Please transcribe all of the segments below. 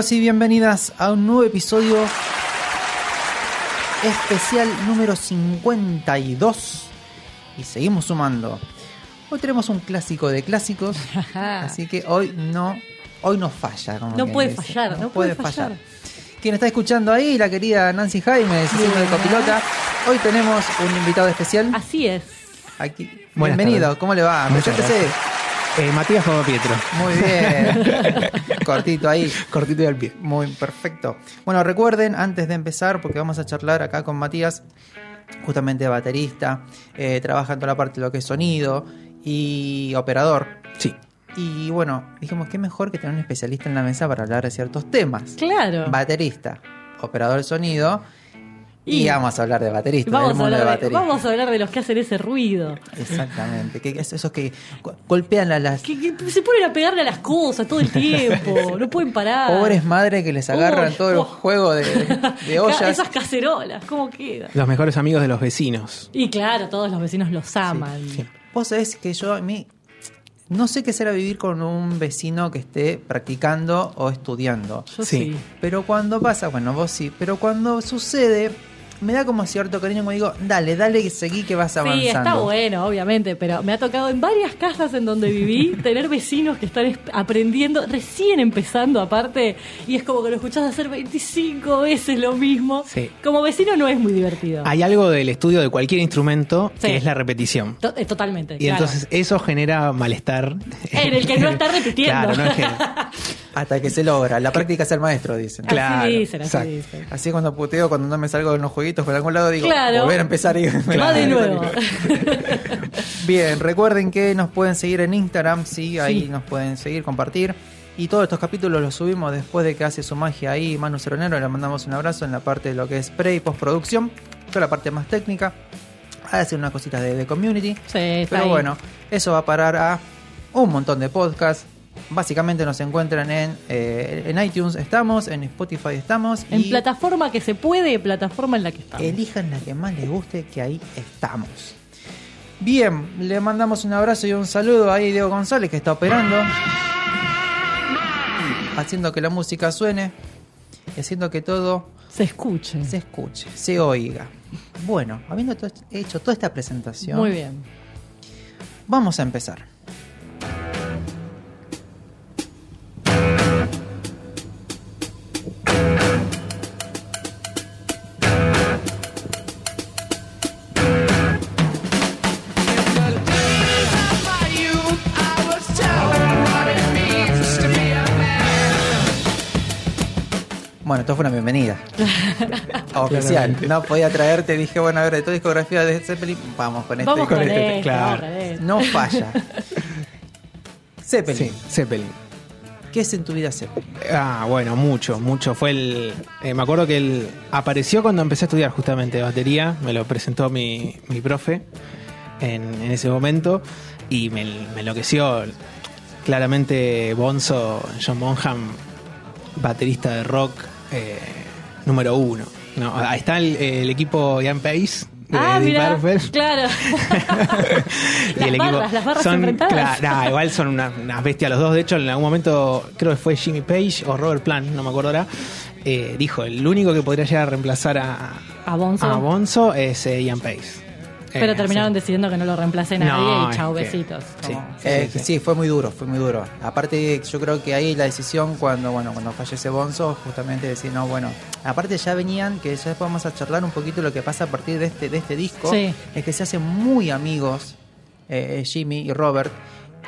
Bienvenidos y bienvenidas a un nuevo episodio especial número 52 y seguimos sumando. Hoy tenemos un clásico de clásicos, así que hoy no hoy no falla. como No puede dice. fallar, no puede fallar. Quien está escuchando ahí, la querida Nancy Jaime, haciendo de copilota. Hoy tenemos un invitado especial Así es. aquí. Bienvenido. ¿cómo le va? Muchas Preséntese. Eh, Matías Pietro. Muy bien. Cortito ahí. Cortito y al pie. Muy perfecto. Bueno, recuerden, antes de empezar, porque vamos a charlar acá con Matías, justamente baterista, eh, trabaja en toda la parte de lo que es sonido y operador. Sí. Y bueno, dijimos que mejor que tener un especialista en la mesa para hablar de ciertos temas. Claro. Baterista, operador de sonido. Y, Y- vamos a hablar de baterista, del Vamos a, mundo de hablar de, baterista. vamos a hablar de los que hacen ese ruido. Exactamente. Que, que es esos que go- golpean a las Que, que se ponen a pegarle a las cosas todo el tiempo. no pueden parar. pobres madres que les agarran Uy, todo el oh. juego de, de Ca- ollas. Esas cacerolas, ¿cómo queda? Los mejores amigos de los vecinos. Y claro, todos los vecinos los aman. sí. Vos sabés que yo a mí no sé qué será vivir con un vecino que esté practicando o estudiando. Yo Sí. sí. Pero cuando pasa, bueno, vos sí, pero cuando sucede, me da como cierto cariño, como digo, dale, dale, seguí que vas avanzando. Sí, está bueno, obviamente, pero me ha tocado en varias casas en donde viví tener vecinos que están es- aprendiendo, recién empezando aparte, y es como que lo escuchás hacer 25 veces lo mismo. Sí. Como vecino no es muy divertido. Hay algo del estudio de cualquier instrumento Sí. que es la repetición. To- eh, Totalmente. Y claro. entonces eso genera malestar. En el que no está repitiendo. Claro, no es que. Hasta que se logra. La práctica es el maestro, dicen. Así Claro, dicen, así exacto. dicen. Así cuando puteo, cuando no me salgo de los jueguitos por algún lado, digo, Claro. volver a empezar y Va de nuevo. Bien, recuerden que nos pueden seguir en Instagram, sí, ahí Sí. nos pueden seguir, compartir. Y todos estos capítulos los subimos después de que hace su magia ahí Manu Ceronero. Le mandamos un abrazo en la parte de lo que es pre y postproducción, toda la parte más técnica. Hace unas cositas de, de community. Sí, está Pero ahí. bueno, eso va a parar a un montón de podcasts. Básicamente nos encuentran en, eh, en iTunes, estamos, en Spotify estamos. En y plataforma que se puede, plataforma en la que estamos. elijan la que más les guste, que ahí estamos. Bien, le mandamos un abrazo y un saludo a Diego González que está operando, haciendo que la música suene y haciendo que todo Se escuche. se escuche, se oiga. Bueno, habiendo hecho toda esta presentación, Muy bien. vamos a empezar. Esto fue una bienvenida. Oficial. No podía traerte, dije, bueno, a ver, de toda discografía de Zeppelin, vamos con este. Vamos con este, este, claro. este. No falla. Zeppelin. Sí, Zeppelin. ¿Qué es en tu vida hacer? Ah, bueno, mucho, mucho. Fue el. eh, me acuerdo que él apareció cuando empecé a estudiar justamente batería. Me lo presentó mi, mi profe en, en ese momento y me, me enloqueció. Claramente, Bonzo, John Bonham, baterista de rock eh, número uno. No, ahí está el, el equipo Ian Pace. de Ah, claro. las barras, las barras son, enfrentadas. claro, nah, igual son una- unas bestias los dos. De hecho, en algún momento, creo que fue Jimmy Page o Robert Plant, no me acuerdo ahora, eh, dijo, el único que podría llegar a reemplazar a, A Bonzo. a Bonzo es eh, Ian Pace. Pero Eh, terminaron sí. decidiendo que no lo reemplace nadie No, y chau, es que- besitos. sí. Como- Eh, sí. sí, fue muy duro, fue muy duro. Aparte, yo creo que ahí la decisión cuando, bueno, cuando fallece Bonzo, justamente decir, no, bueno, aparte ya venían, que ya después vamos a charlar un poquito lo que pasa a partir de este, de este disco, Sí. es que se hacen muy amigos eh, Jimmy y Robert,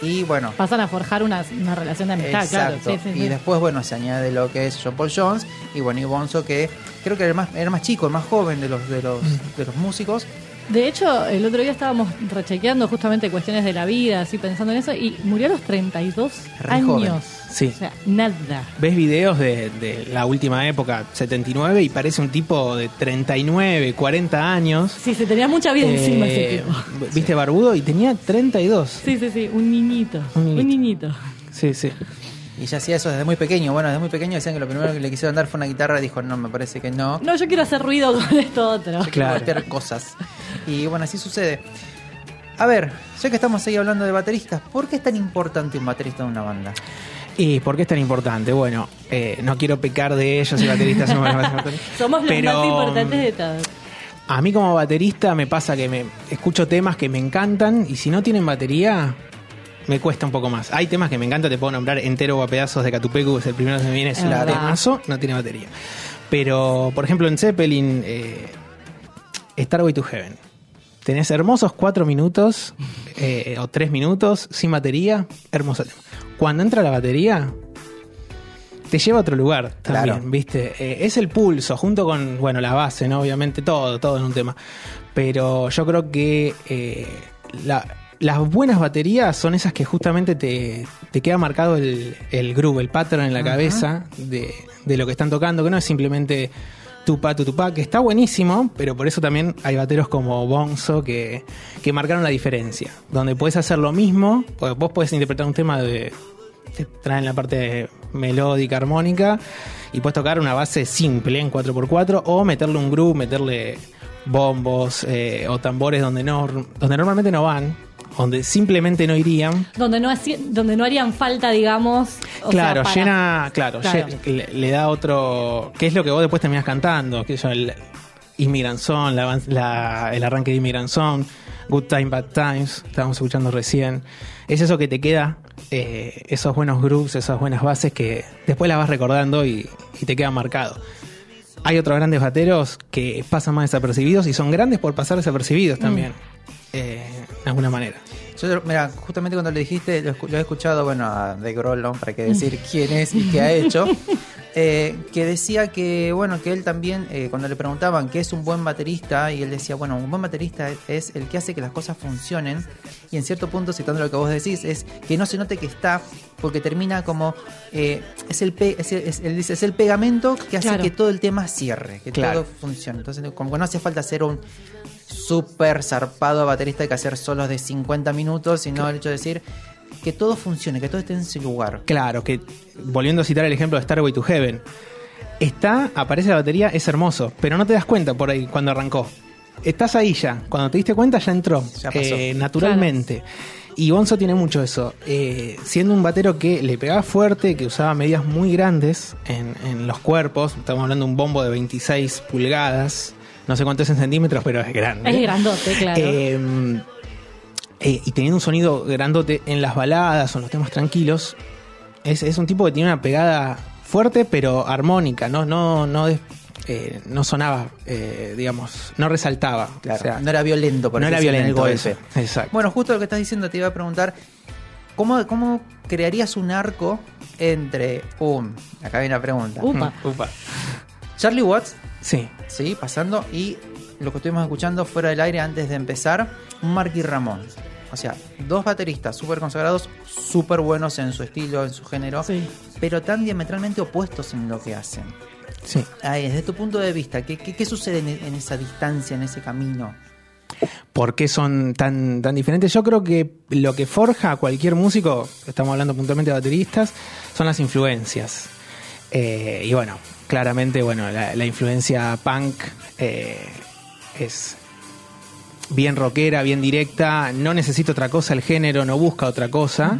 y bueno, Pasan a forjar una, una relación de amistad, claro. Exacto. Sí, sí, Y sí. después, bueno, se añade lo que es John Paul Jones y bueno, y Bonzo que creo que era el más, era el más chico, el más joven de los de los, de los músicos. De hecho, el otro día estábamos rechequeando justamente cuestiones de la vida, así pensando en eso, y murió a los 32 Re años. joven. Sí. O sea, nada. Ves videos de, de la última época, 79, y parece un tipo de 39, 40 años. Sí, se tenía mucha vida encima ese Eh, tipo. Viste, barbudo, y tenía 32. Sí, sí, sí, un niñito. Un niñito. Sí, sí. Y ya hacía eso desde muy pequeño. Bueno, desde muy pequeño decían que lo primero que le quisieron dar fue una guitarra. Dijo, no, me parece que no. No, yo quiero hacer ruido con esto otro. Yo quiero Claro. meter cosas. Y bueno, así sucede. A ver, ya que estamos ahí hablando de bateristas, ¿por qué es tan importante un baterista en una banda? ¿Y por qué es tan importante? Bueno, eh, no quiero pecar de ellos y bateristas somos los más importantes. Somos los Pero, más importantes de todos. A mí como baterista me pasa que me escucho temas que me encantan y si no tienen batería me cuesta un poco más. Hay temas que me encantan, te puedo nombrar entero o a pedazos de Catupecu, es el primero que me viene, es Es un temazo, no tiene batería. Pero, por ejemplo, en Zeppelin, eh, Starway to Heaven. Tenés hermosos cuatro minutos eh, o tres minutos sin batería, hermoso tema. Cuando entra la batería, te lleva a otro lugar también, Claro. ¿viste? Eh, es el pulso, junto con, bueno, la base, ¿no? Obviamente, todo, todo en un tema. Pero yo creo que eh, la- las buenas baterías son esas que justamente te, te queda marcado el, el groove, el pattern en la cabeza de, de lo que están tocando, que no es simplemente tupa, tu, tupa, que está buenísimo, pero por eso también hay bateros como Bonzo que, que marcaron la diferencia. Donde puedes hacer lo mismo, pues vos puedes interpretar un tema de, te traen la parte melódica, armónica, y puedes tocar una base simple en 4x4 o meterle un groove, meterle bombos eh, o tambores donde no donde normalmente no van, donde simplemente no irían. Donde no, donde no harían falta, digamos. o claro, sea, para- llena, claro, Claro. lle- le, le da otro, que es lo que vos después terminás cantando, que es el Inmigranzón, la, avan- la- el arranque de Inmigranzón, Good Time, Bad Times, estábamos escuchando recién. Es eso que te queda, eh, esos buenos grooves, esas buenas bases que después las vas recordando y, y te quedan marcado. Hay otros grandes bateros que pasan más desapercibidos y son grandes por pasar desapercibidos también, eh, de alguna manera. Yo, mira, justamente cuando le dijiste, lo, lo he escuchado, bueno, a De Grolon, para que decir quién es y qué ha hecho, eh, que decía que, bueno, que él también, eh, cuando le preguntaban qué es un buen baterista, y él decía, bueno, un buen baterista es, es el que hace que las cosas funcionen, y en cierto punto, citando lo que vos decís, es que no se note que está, porque termina como, eh, es, el pe- es, el, es, él dice, es el pegamento que hace Claro. que todo el tema cierre, que Claro. todo funcione. Entonces, como que no hace falta ser un súper zarpado baterista que hacer solos de 50 minutos, sino el hecho de decir que todo funcione, que todo esté en su lugar. Claro, que volviendo a citar el ejemplo de Starway to Heaven, está, aparece la batería, es hermoso, pero no te das cuenta por ahí cuando arrancó. Estás ahí ya, cuando te diste cuenta ya entró, Ya pasó. eh, naturalmente. Y Bonzo tiene mucho eso, eh, siendo un batero que le pegaba fuerte, que usaba medidas muy grandes en, en los cuerpos, estamos hablando de un bombo de 26 pulgadas, no sé cuánto es en centímetros, pero es grande. Es grandote, claro. Eh, eh, y teniendo un sonido grandote en las baladas o en los temas tranquilos, es, es un tipo que tiene una pegada fuerte pero armónica, no, no, no, eh, no sonaba, eh, digamos, no resaltaba. Claro, O sea, no era violento, por no era decirlo, en el violento golpe. Exacto. Bueno, justo lo que estás diciendo te iba a preguntar, ¿cómo, cómo crearías un arco entre un, acá viene la pregunta, Upa. Upa. Charlie Watts, Sí, sí, pasando, y lo que estuvimos escuchando fuera del aire antes de empezar, Marky Ramón. O sea, dos bateristas súper consagrados, súper buenos en su estilo, en su género, Sí. pero tan diametralmente opuestos en lo que hacen. Sí. Ahí, desde tu punto de vista, ¿qué, qué, qué sucede en, en esa distancia, en ese camino? ¿Por qué son tan, tan diferentes? Yo creo que lo que forja a cualquier músico, estamos hablando puntualmente de bateristas, son las influencias. Eh, y bueno, claramente, bueno, la, influencia punk eh, es bien rockera, bien directa, no necesita otra cosa, el género no busca otra cosa.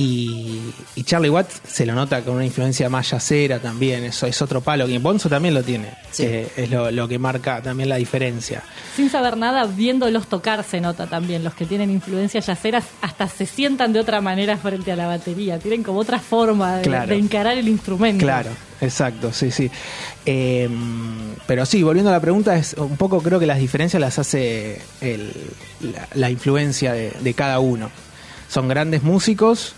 Y, y Charlie Watts se lo nota con una influencia más yacera también, eso es otro palo. Y Bonzo también lo tiene, Sí. que es lo, lo que marca también la diferencia. Sin saber nada, viéndolos tocar se nota también. Los que tienen influencias yaceras hasta se sientan de otra manera frente a la batería. Tienen como otra forma de, Claro. de encarar el instrumento. Claro, exacto, sí, sí. Eh, pero sí, volviendo a la pregunta, es un poco creo que las diferencias las hace el- la, la influencia de, de cada uno. Son grandes músicos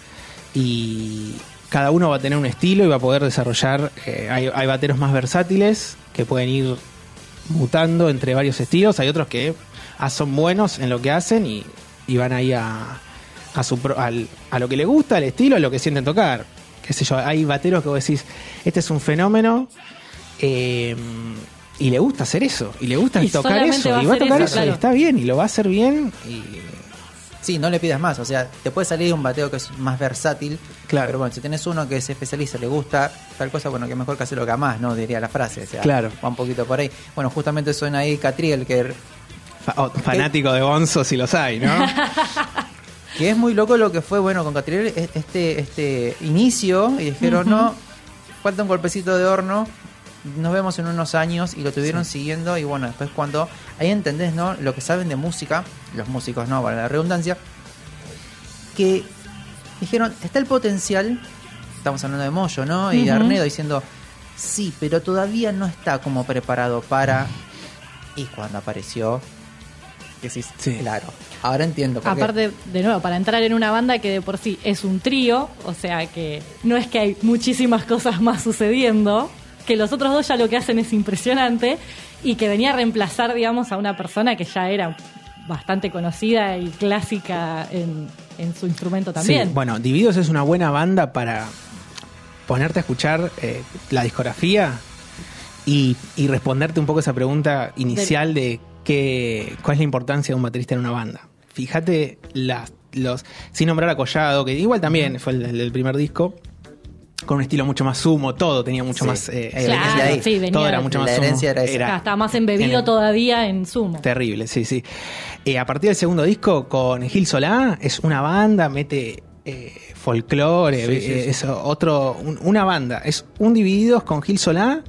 y cada uno va a tener un estilo y va a poder desarrollar. eh, hay, hay bateros más versátiles que pueden ir mutando entre varios estilos. Hay otros que ah, son buenos en lo que hacen y, y van ahí a, a, su al- a lo que le gusta, al estilo, a lo que sienten tocar. Qué sé yo, hay bateros que vos decís, este es un fenómeno eh, y le gusta hacer eso, y le gusta Y tocar eso, y va a tocar eso, y está bien, y lo va a hacer bien. Y, Sí, no le pidas más. O sea, te puede salir un bateo que es más versátil. Claro. Pero bueno, si tenés uno que se especializa, le gusta tal cosa, bueno, que mejor que hacerlo que más, ¿no? Diría la frase. O sea, Claro. Va un poquito por ahí. Bueno, justamente suena ahí Catriel, que, fa- oh, fanático de Bonzo si los hay, ¿no? que es muy loco lo que fue, bueno, con Catriel, es- este, este inicio. Y dijeron, no, falta un golpecito de horno. Nos vemos en unos años y lo tuvieron siguiendo y bueno, después cuando ahí entendés, ¿no? Lo que saben de música, los músicos, ¿no? Para la redundancia, que dijeron, está el potencial, estamos hablando de Moyo, ¿no? Y. Arnedo diciendo, sí, pero todavía no está como preparado para... Y cuando apareció, decís, Sí. claro, ahora entiendo. Aparte, de nuevo, para entrar en una banda que de por sí es un trío, o sea que no es que hay muchísimas cosas más sucediendo, que los otros dos ya lo que hacen es impresionante y que venía a reemplazar, digamos, a una persona que ya era bastante conocida y clásica en, en su instrumento también. Sí, bueno, Divididos es una buena banda para ponerte a escuchar eh, la discografía y, y responderte un poco esa pregunta inicial de qué, cuál es la importancia de un baterista en una banda. Fíjate las, los, sin nombrar a Collado, que igual también fue el, primer disco, con un estilo mucho más sumo, todo tenía mucho Sí. más... eh, Claro, venía de ahí. sí, venía todo era mucho la más sumo. era está más embebido en el- todavía en sumo. Terrible, sí, sí. Eh, a partir del segundo disco con Gil Solá, es una banda, mete eh, folclore, Sí, eh, es otro, un- una banda. Es un Divididos con Gil Solá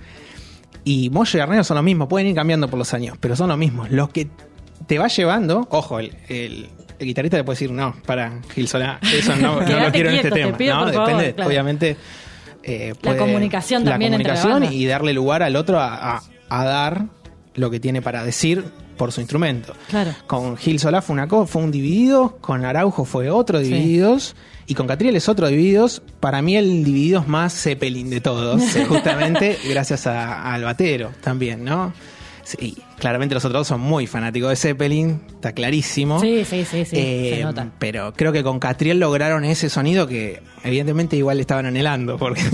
y Moyo y Arneo son lo mismo, pueden ir cambiando por los años, pero son lo mismo. Lo que te va llevando, ojo, el, el- el guitarrista te puede decir, no, para Gil Solá, eso no, no lo quiero en este tema. pido, no, favor, depende, claro. obviamente. eh, La comunicación también la entre la comunicación y darle lugar al otro a, a- a dar lo que tiene para decir por su instrumento. Claro. Con Gil Solá fue una cosa, fue un dividido, con Araujo fue otro Sí. divididos y con Catriel es otro divididos. Para mí el divididos más Zeppelin de todos, justamente gracias a- al batero también, ¿no? Sí, claramente los otros dos son muy fanáticos de Zeppelin, está clarísimo. Sí, sí, sí, sí, Eh, se nota. Pero creo que con Catriel lograron ese sonido que evidentemente igual estaban anhelando, porque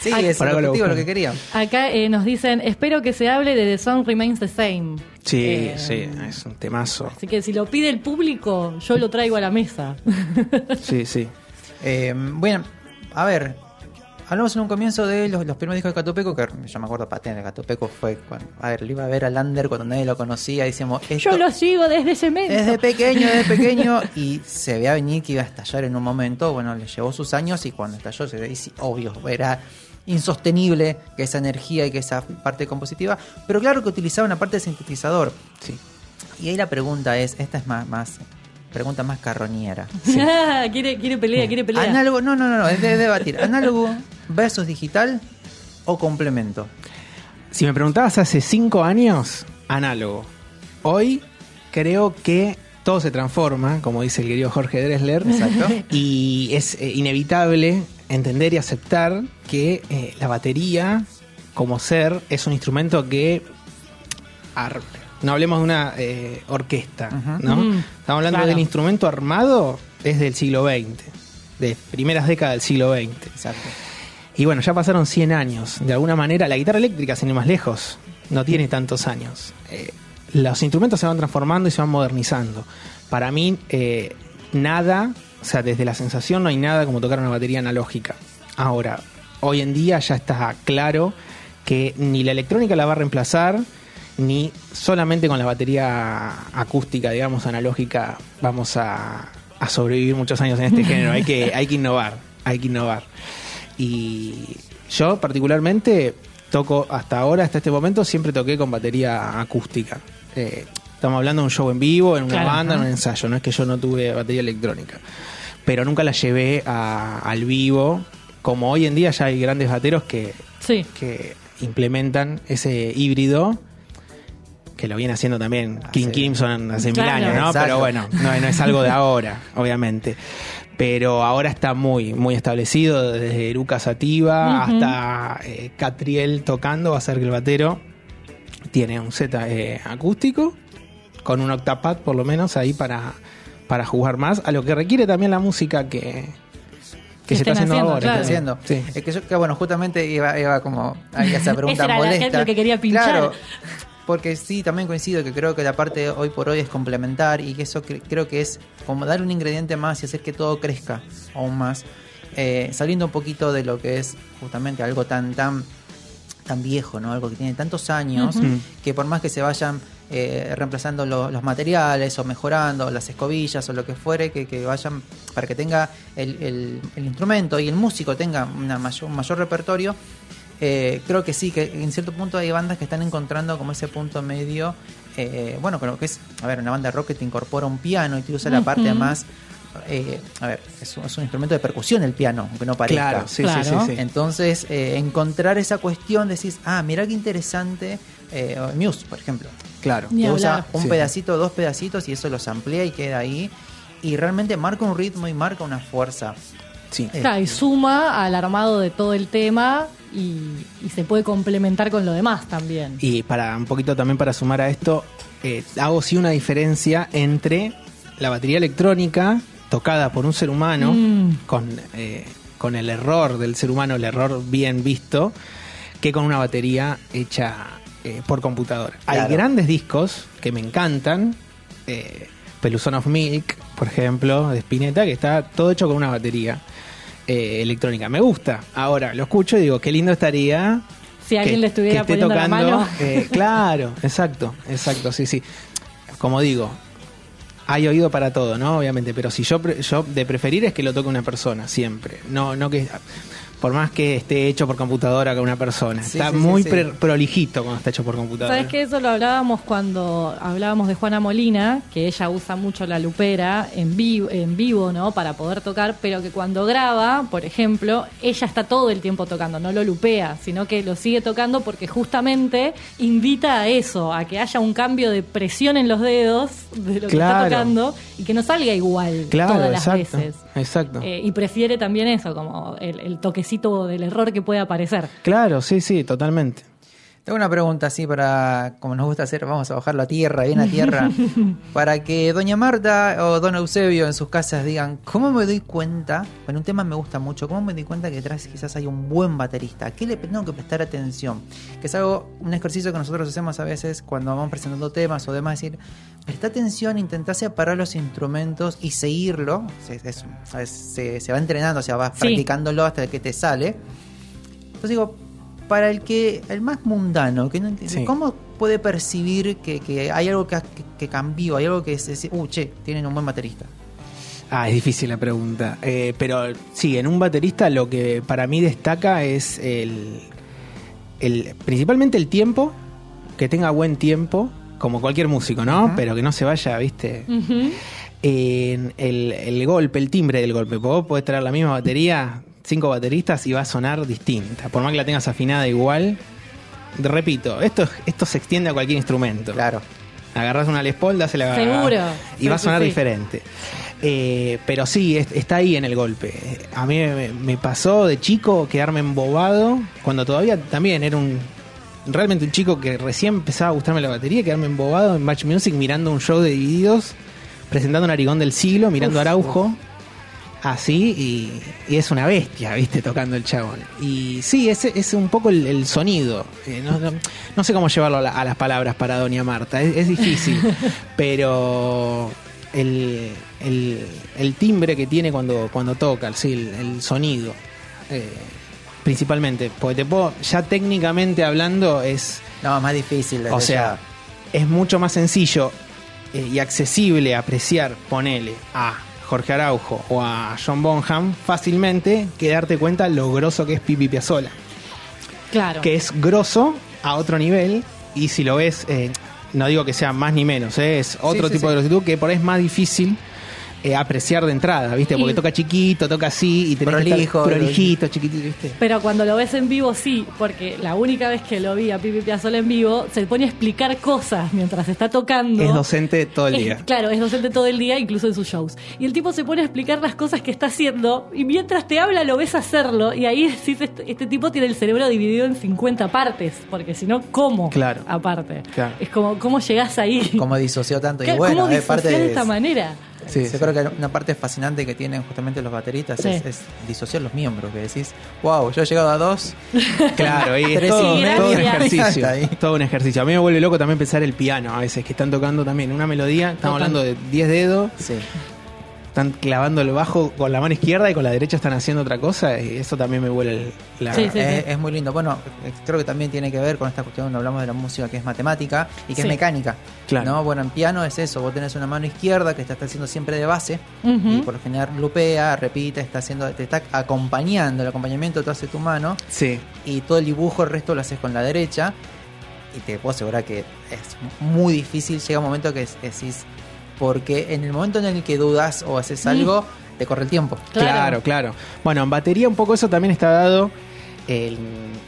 Sí, Ay, es por el lo objetivo, lo buscan. que querían. Acá eh, nos dicen, espero que se hable de The Song Remains the Same. sí, Eh, sí, es un temazo. Así que si lo pide el público, yo lo traigo a la mesa. Sí, sí. Eh, bueno, a ver, hablamos en un comienzo de los, los primeros discos de Catupeco, que yo me acuerdo patente, Catupeco fue cuando, a ver, lo iba a ver a Lander cuando nadie lo conocía, decíamos, esto, yo lo sigo desde cemento. desde pequeño, desde pequeño, y se veía venir que iba a estallar en un momento, bueno, le llevó sus años y cuando estalló, se sí, obvio, era insostenible que esa energía y que esa parte compositiva, pero claro que utilizaba una parte de sintetizador. sí. Y ahí la pregunta es, esta es más, más pregunta más carroñera. quiere, quiere pelea, quiere pelea. Análogo, no, no, no, es de debatir. Análogo versus digital o complemento. Si me preguntabas hace cinco años, análogo. Hoy creo que todo se transforma, como dice el querido Jorge Dressler. Exacto. Y es eh, inevitable entender y aceptar que eh, la batería, como ser, es un instrumento que no hablemos de una eh, orquesta. ¿no? Mm, Estamos hablando claro. del instrumento armado desde el siglo XX, de primeras décadas del siglo XX. Exacto. Y bueno, ya pasaron 100 años. De alguna manera, la guitarra eléctrica, sin ir más lejos, no tiene tantos años. Eh, los instrumentos se van transformando y se van modernizando. Para mí, eh, nada, o sea, desde la sensación no hay nada como tocar una batería analógica. Ahora, hoy en día ya está claro que ni la electrónica la va a reemplazar, ni solamente con la batería acústica, digamos, analógica, vamos a, a sobrevivir muchos años en este género. Hay que, hay que innovar, hay que innovar. Y yo particularmente toco hasta ahora, hasta este momento, siempre toqué con batería acústica. Eh, estamos hablando de un show en vivo, en una Claro, banda, en un ensayo, no es que yo no tuve batería electrónica. Pero nunca la llevé a- al vivo, como hoy en día ya hay grandes bateros que, Sí. que implementan ese híbrido que lo viene haciendo también King Hace- Crimson hace Claro. mil años, ¿no? Exacto. Pero bueno, no, no es algo de ahora, obviamente. Pero ahora está muy, muy establecido, desde Eruca Sativa hasta eh, Catriel tocando, va a ser que el batero tiene un Z eh, acústico, con un octapad por lo menos ahí para, para jugar más, a lo que requiere también la música que, que Que se está haciendo, haciendo, ahora. claro. Está haciendo. Sí. Es que yo, que bueno, justamente iba, iba como a esa pregunta Esa era la- molesta. lo que quería pinchar. Claro, porque sí, también coincido que creo que la parte hoy por hoy es complementar y que eso cre- creo que es como dar un ingrediente más y hacer que todo crezca aún más. Eh, saliendo un poquito de lo que es justamente algo tan, tan, tan viejo, ¿no? Algo que tiene tantos años que por más que se vayan eh, reemplazando lo- los materiales o mejorando las escobillas o lo que fuere, que, que vayan para que tenga el, el- el instrumento y el músico tenga una mayor, un mayor repertorio. Eh, creo que sí, que en cierto punto hay bandas que están encontrando como ese punto medio. eh, bueno, creo que es, a ver, una banda de rock que te incorpora un piano y te usa la parte más. eh, a ver, es un, es un instrumento de percusión el piano, aunque no parezca. Claro, sí, Claro. sí, sí, sí. Entonces, eh, encontrar esa cuestión, decís, ah, mira qué interesante, eh, Muse, por ejemplo, Claro. Ni que usa un Sí. pedacito, dos pedacitos y eso los amplía y queda ahí. Y realmente marca un ritmo y marca una fuerza. Sí. Eh, Claro, y suma al armado de todo el tema y, y se puede complementar con lo demás también. Y para un poquito también para sumar a esto, eh, hago sí una diferencia entre la batería electrónica tocada por un ser humano Mm. con, eh, con el error del ser humano, el error bien visto, que con una batería hecha eh, por computadora. Hay grandes discos que me encantan, eh, Peluzón of Milk, por ejemplo, de Spinetta, que está todo hecho con una batería eh, electrónica. Me gusta. Ahora lo escucho y digo, qué lindo estaría Si alguien le estuviera esté poniendo la mano. eh, claro, exacto, exacto, sí, sí. Como digo, hay oído para todo, ¿no? Obviamente, pero si yo, yo de preferir es que lo toque una persona, siempre. No, no que. Por más que esté hecho por computadora con una persona. Sí, está sí, muy sí. pre- prolijito cuando está hecho por computadora. ¿Sabes que Eso lo hablábamos cuando hablábamos de Juana Molina, que ella usa mucho la lupera en vivo, en vivo, ¿no? Para poder tocar, pero que cuando graba, por ejemplo, ella está todo el tiempo tocando, no lo lupea, sino que lo sigue tocando porque justamente invita a eso, a que haya un cambio de presión en los dedos de lo que está tocando y que no salga igual Claro, todas las exacto. veces. Exacto. Eh, y prefiere también eso, como el, el toquecito del error que puede aparecer. Claro, sí, sí, totalmente. Tengo una pregunta así para, como nos gusta hacer, vamos a bajarlo a tierra, bien a tierra, para que doña Marta o don Eusebio en sus casas digan, ¿cómo me doy cuenta? Bueno, un tema me gusta mucho, ¿cómo me doy cuenta que detrás quizás hay un buen baterista? ¿A qué le tengo que prestar atención? Que es algo, un ejercicio que nosotros hacemos a veces cuando vamos presentando temas o demás, decir, presta atención, intentá separar los instrumentos y seguirlo, se, ¿sabes? se, se va entrenando, o sea, vas Sí. practicándolo hasta que te sale. Entonces digo, para el que el más mundano, que no entiende, Sí. ¿cómo puede percibir que, que hay algo que, que, que cambió, hay algo que es, es- uh, che, tienen un buen baterista? Ah, es difícil la pregunta. Eh, pero sí, en un baterista lo que para mí destaca es el, el principalmente el tiempo, que tenga buen tiempo, como cualquier músico, ¿no? Pero que no se vaya, ¿viste? En el, el golpe, el timbre del golpe. Vos podés traer la misma batería, cinco bateristas y va a sonar distinta. Por más que la tengas afinada igual. Repito, esto, esto se extiende a cualquier instrumento. Claro. Agarras una Les Paul, dásela Seguro. y Sí, va a sonar sí. diferente. Eh, pero sí, es- está ahí en el golpe. A mí me, me pasó de chico quedarme embobado cuando todavía también era un realmente un chico que recién empezaba a gustarme la batería, quedarme embobado en Match Music mirando un show de divididos, presentando un Arigón del siglo, mirando Araujo. Así, y, y es una bestia, ¿viste? Tocando el chabón. Y sí, ese es un poco el, el sonido. Eh, no, no- no sé cómo llevarlo a, la- a las palabras para Doña Marta, es, es difícil. pero el, el- el timbre que tiene cuando, cuando toca, sí, el, sonido. eh, principalmente, porque te puedo, ya técnicamente hablando, es. No, más difícil. O sea, es mucho más sencillo eh, y accesible apreciar, ponele a Jorge Araujo o a John Bonham fácilmente que darte cuenta lo grosso que es Pipi Piazzolla. Claro. Que es grosso a otro nivel y si lo ves, eh, no digo que sea más ni menos, eh, es otro sí, tipo sí. de grositud que por ahí es más difícil. Eh, apreciar de entrada, ¿viste? Porque Y- toca chiquito, toca así y tenés que Prolijo, estar prolijito, chiquitito, ¿viste? Pero cuando lo ves en vivo, sí, porque la única vez que lo vi a Pipi Piazzolla en vivo, se pone a explicar cosas mientras está tocando. Es docente todo el Es- día. claro, es docente todo el día, incluso en sus shows. Y el tipo se pone a explicar las cosas que está haciendo y mientras te habla lo ves hacerlo y ahí decís, este, este tipo tiene el cerebro dividido en 50 partes, porque si no, ¿cómo? Claro. Aparte. Claro. Es como, ¿cómo llegás ahí? Como disoció tanto. Y ¿Cómo bueno, es parte de esta manera? Sí, Yo sí. creo que una parte fascinante que tienen justamente los bateristas Sí. es, es disociar los miembros, que decís, wow, yo he llegado a dos. Claro, y es todo, un ejercicio. Todo un ejercicio. A mí me vuelve loco también pensar el piano a veces, que están tocando también una melodía, estamos hablando de 10 dedos, Sí. Están clavando el bajo con la mano izquierda y con la derecha están haciendo otra cosa, y eso también me vuelve el- la... Sí, sí. es, es muy lindo. Bueno, eh, creo que también tiene que ver con esta cuestión cuando hablamos de la música que es matemática y que Sí. es mecánica. Claro. ¿no? Bueno, en piano es eso, vos tenés una mano izquierda que te está haciendo siempre de base y por lo general lupea, repite, está haciendo, te está acompañando, el acompañamiento te hace tu mano Sí, y todo el dibujo, el resto lo haces con la derecha. Y te puedo asegurar que es muy difícil. Llega un momento que es- decís, porque en el momento en el que dudas o haces Mm. algo, te corre el tiempo. Claro. claro, claro. Bueno, en batería un poco eso también está dado en,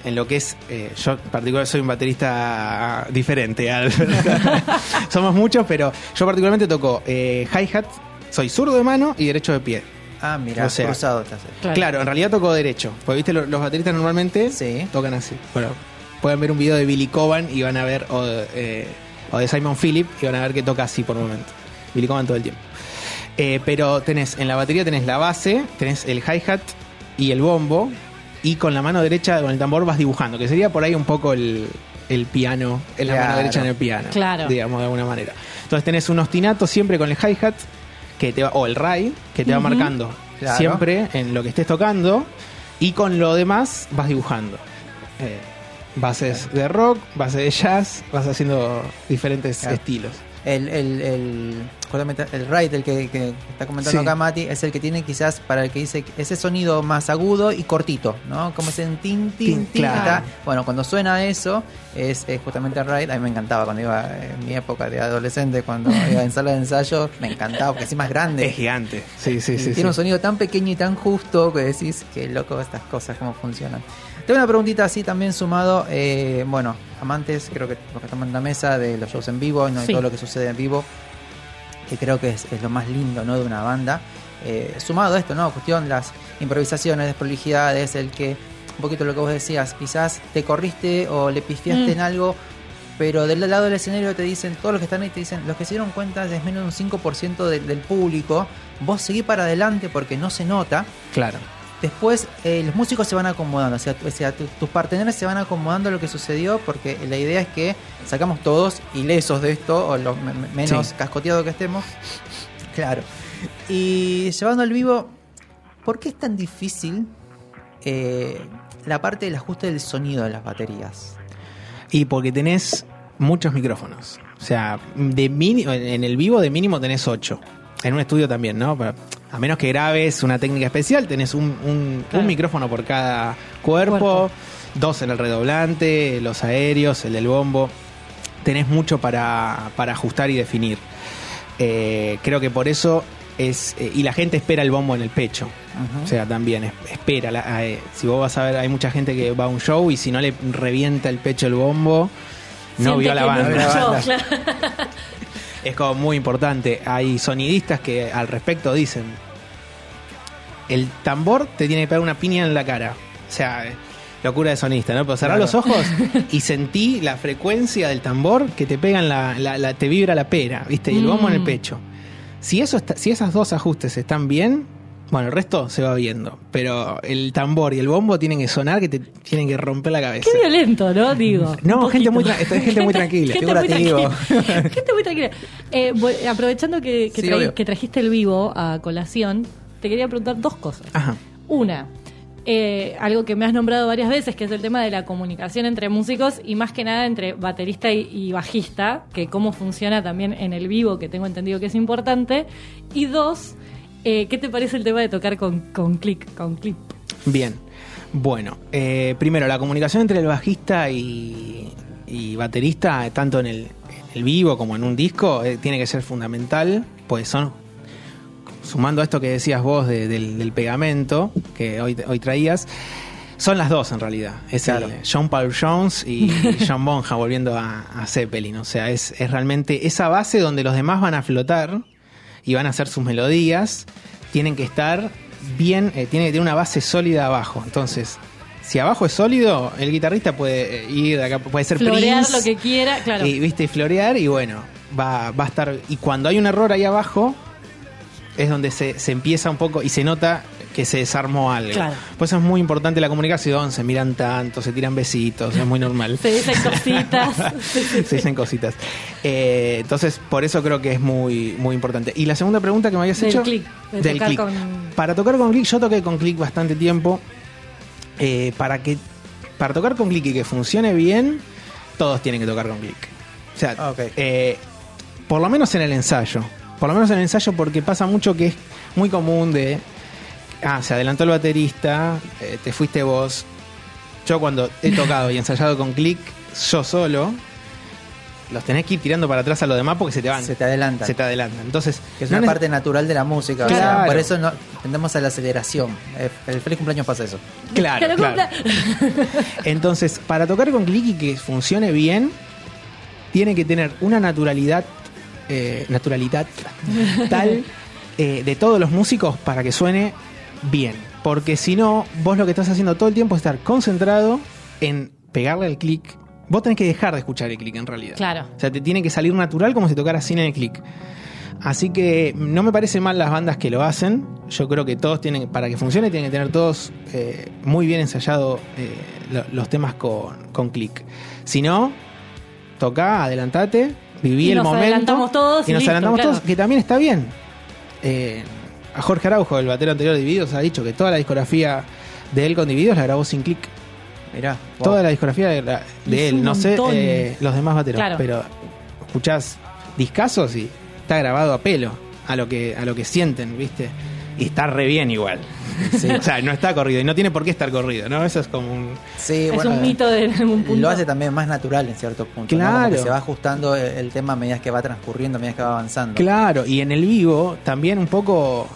en lo que es, eh, yo en particular soy un baterista diferente. al- Somos muchos, pero yo particularmente toco eh, hi-hat, soy zurdo de mano y derecho de pie. Ah, mira, O sea, cruzado te hace. Claro. Claro. en realidad toco derecho. Porque viste, lo- los, bateristas normalmente Sí. tocan así. Bueno, pueden ver un video de Billy Coban y van a ver, o, de- eh, o de Simon Phillip, y van a ver que toca así por momento. Billy Coban todo el tiempo. Eh, pero tenés, en la batería tenés la base, tenés el hi-hat y el bombo, y con la mano derecha, con el tambor vas dibujando, que sería por ahí un poco el, el piano, en la mano derecha en el piano. Claro. Digamos, de alguna manera. Entonces tenés un ostinato siempre con el hi-hat, que te va, o el ray, que te va marcando Claro. siempre en lo que estés tocando, y con lo demás vas dibujando. Eh, bases de rock, bases de jazz, vas haciendo diferentes Claro. estilos. El, el, el, justamente el ride, el que, que está comentando Sí. acá Mati, es el que tiene quizás para el que dice ese sonido más agudo y cortito, ¿no? Como ese tin, tin, Tin, tin. claro. está- Bueno, cuando suena eso, es, es justamente el ride. A mí me encantaba cuando iba en mi época de adolescente, cuando iba en sala de ensayo, me encantaba porque así más grande. Es gigante. Sí, sí, Y sí. tiene sí. un sonido tan pequeño y tan justo que decís que loco estas cosas, cómo funcionan. Tengo una preguntita así también sumado, eh, bueno, amantes, creo que los que estamos en la mesa de los shows en vivo ¿no? y Sí. todo lo que sucede en vivo, que creo que es, es lo más lindo ¿no? de una banda. Eh, sumado a esto, ¿no? Cuestión las improvisaciones, desprolijidades, el que, un poquito lo que vos decías, quizás te corriste o le pifiaste Mm. en algo, pero del lado del escenario te dicen, todos los que están ahí te dicen, los que se dieron cuenta es menos de un 5% del- del público, vos seguí para adelante porque no se nota. Claro. Después eh, los músicos se van acomodando, o sea, o sea, tu- tus parteneros se van acomodando a lo que sucedió porque la idea es que sacamos todos ilesos de esto o lo me- me- menos Sí. cascoteados que estemos. Claro. Y llevando al vivo, ¿por qué es tan difícil eh, la parte del ajuste del sonido de las baterías? Y porque tenés muchos micrófonos. O sea, de mini- en el vivo de mínimo tenés 8. En un estudio también, ¿no? Pero a menos que grabes una técnica especial, tenés un, un- Claro. un micrófono por cada cuerpo, Cuerpo. dos en el redoblante, los aéreos, el del bombo. Tenés mucho para, para ajustar y definir. Eh, creo que por eso es. eh, y la gente espera el bombo en el pecho. O sea, también es- espera. la- eh, si vos vas a ver, hay mucha gente que va a un show y si no le revienta el pecho el bombo, no Siente vio a la no banda. banda. claro. Es como muy importante. Hay sonidistas que al respecto dicen: el tambor te tiene que pegar una piña en la cara. O sea, locura de sonista, ¿no? Pero cerrar Claro. los ojos y sentí la frecuencia del tambor que te pegan la, la- la- te vibra la pera, ¿viste? Y el bombo en el Mm. pecho. Si eso está, si esas dos ajustes están bien, bueno, el resto se va viendo. Pero el tambor y el bombo tienen que sonar que te tienen que romper la cabeza. Qué violento, ¿no? Digo. No, gente muy gente muy tranquila, Gente muy tranquila. Gente muy tranquila. Eh, aprovechando que, que Sí, que trajiste el vivo a colación, te quería preguntar dos cosas. Ajá. Una, eh, algo que me has nombrado varias veces, que es el tema de la comunicación entre músicos y más que nada entre baterista y, y bajista, que cómo funciona también en el vivo, que tengo entendido que es importante. Y dos, eh, ¿qué te parece el tema de tocar con, con click, con clip? Bien. Bueno, eh, primero, la comunicación entre el bajista y, y baterista, tanto en el, en el vivo como en un disco, eh, tiene que ser fundamental, pues son, sumando a esto que decías vos de- del, del pegamento, que hoy, hoy traías, son las dos en realidad. Es Claro. el John Paul Jones y John Bonham volviendo a, a Zeppelin. O sea, es, es realmente esa base donde los demás van a flotar y van a hacer sus melodías, tienen que estar bien, eh, tiene que tener una base sólida abajo. Entonces, si abajo es sólido, el guitarrista puede eh, ir de acá, puede ser Florear Prince, lo que quiera, claro. y viste, y florear, y bueno, va, va a estar. Y cuando hay un error ahí abajo, es donde se, se empieza un poco y se nota que se desarmó algo. Claro. Por eso es muy importante la comunicación, se miran tanto, se tiran besitos, es muy normal. Se dicen cositas. Se dicen cositas. Eh, entonces, por eso creo que es muy, muy importante. Y la segunda pregunta que me habías Del hecho. click, de del tocar click. con- Para tocar con click, yo toqué con click bastante tiempo. Eh, para que para tocar con click y que funcione bien, todos tienen que tocar con click. O sea, Ah, ok. eh, por lo menos en el ensayo. Por lo menos en el ensayo porque pasa mucho que es muy común de... Ah, se adelantó el baterista, eh, te fuiste vos. Yo cuando he tocado y ensayado con click, yo solo, los tenés que ir tirando para atrás a los demás porque se te van. Se te adelantan. Se te adelantan. Entonces, Que es no una parte natural de la música. o sea, Claro. por eso no, tendemos a la aceleración. Eh, El feliz cumpleaños pasa eso. Claro, claro. Entonces, para tocar con click y que funcione bien, tiene que tener una naturalidad, eh, naturalidad tal eh, de todos los músicos para que suene bien. Porque si no, vos lo que estás haciendo todo el tiempo es estar concentrado en pegarle al click. Vos tenés que dejar de escuchar el click en realidad. Claro. O sea, te tiene que salir natural como si tocaras sin el click. Así que no me parece mal las bandas que lo hacen. Yo creo que todos tienen, para que funcione, tienen que tener todos eh, muy bien ensayado eh, lo- los temas con, con click. Si no, toca, adelantate, viví Y el nos momento. adelantamos todos y y nos listo, adelantamos claro. todos, que también está bien. Eh, a Jorge Araujo, el batero anterior de Divididos, ha dicho que toda la discografía de él con Divididos la grabó sin click. Mirá. wow. Toda la discografía de, la- de Es él, no sé eh, los demás bateros, Claro. pero escuchás discazos y está grabado a pelo, a lo que, a lo que sienten, ¿viste? Y está re bien igual. o sea, no está corrido y no tiene por qué estar corrido, ¿no? Eso es como un. Sí, es bueno, un mito de un punto. Lo hace también más natural en cierto punto. ¿no? Claro. que se va ajustando el, el tema a medida que va transcurriendo, a medida que va avanzando. Claro, y en el vivo también un poco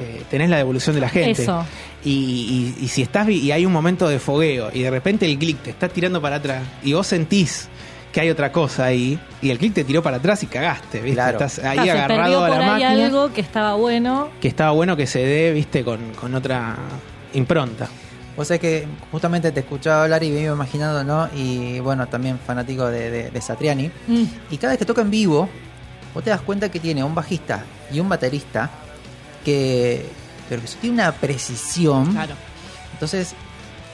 eh, tenés la devolución de la gente. Eso. Y, y- y si estás y hay un momento de fogueo y de repente el click te está tirando para atrás y vos sentís que hay otra cosa ahí y el click te tiró para atrás y cagaste, ¿viste? Claro. Estás ahí Ah, agarrado a la ahí máquina. algo que estaba bueno. Que estaba bueno que se dé, ¿viste? Con, con otra impronta. Vos sabés que justamente te escuchaba hablar y me iba imaginando, ¿no? Y bueno, también fanático de, de- de Satriani. Mm, Y cada vez que toca en vivo, vos te das cuenta que tiene un bajista y un baterista que, pero que tiene una precisión. claro. Entonces,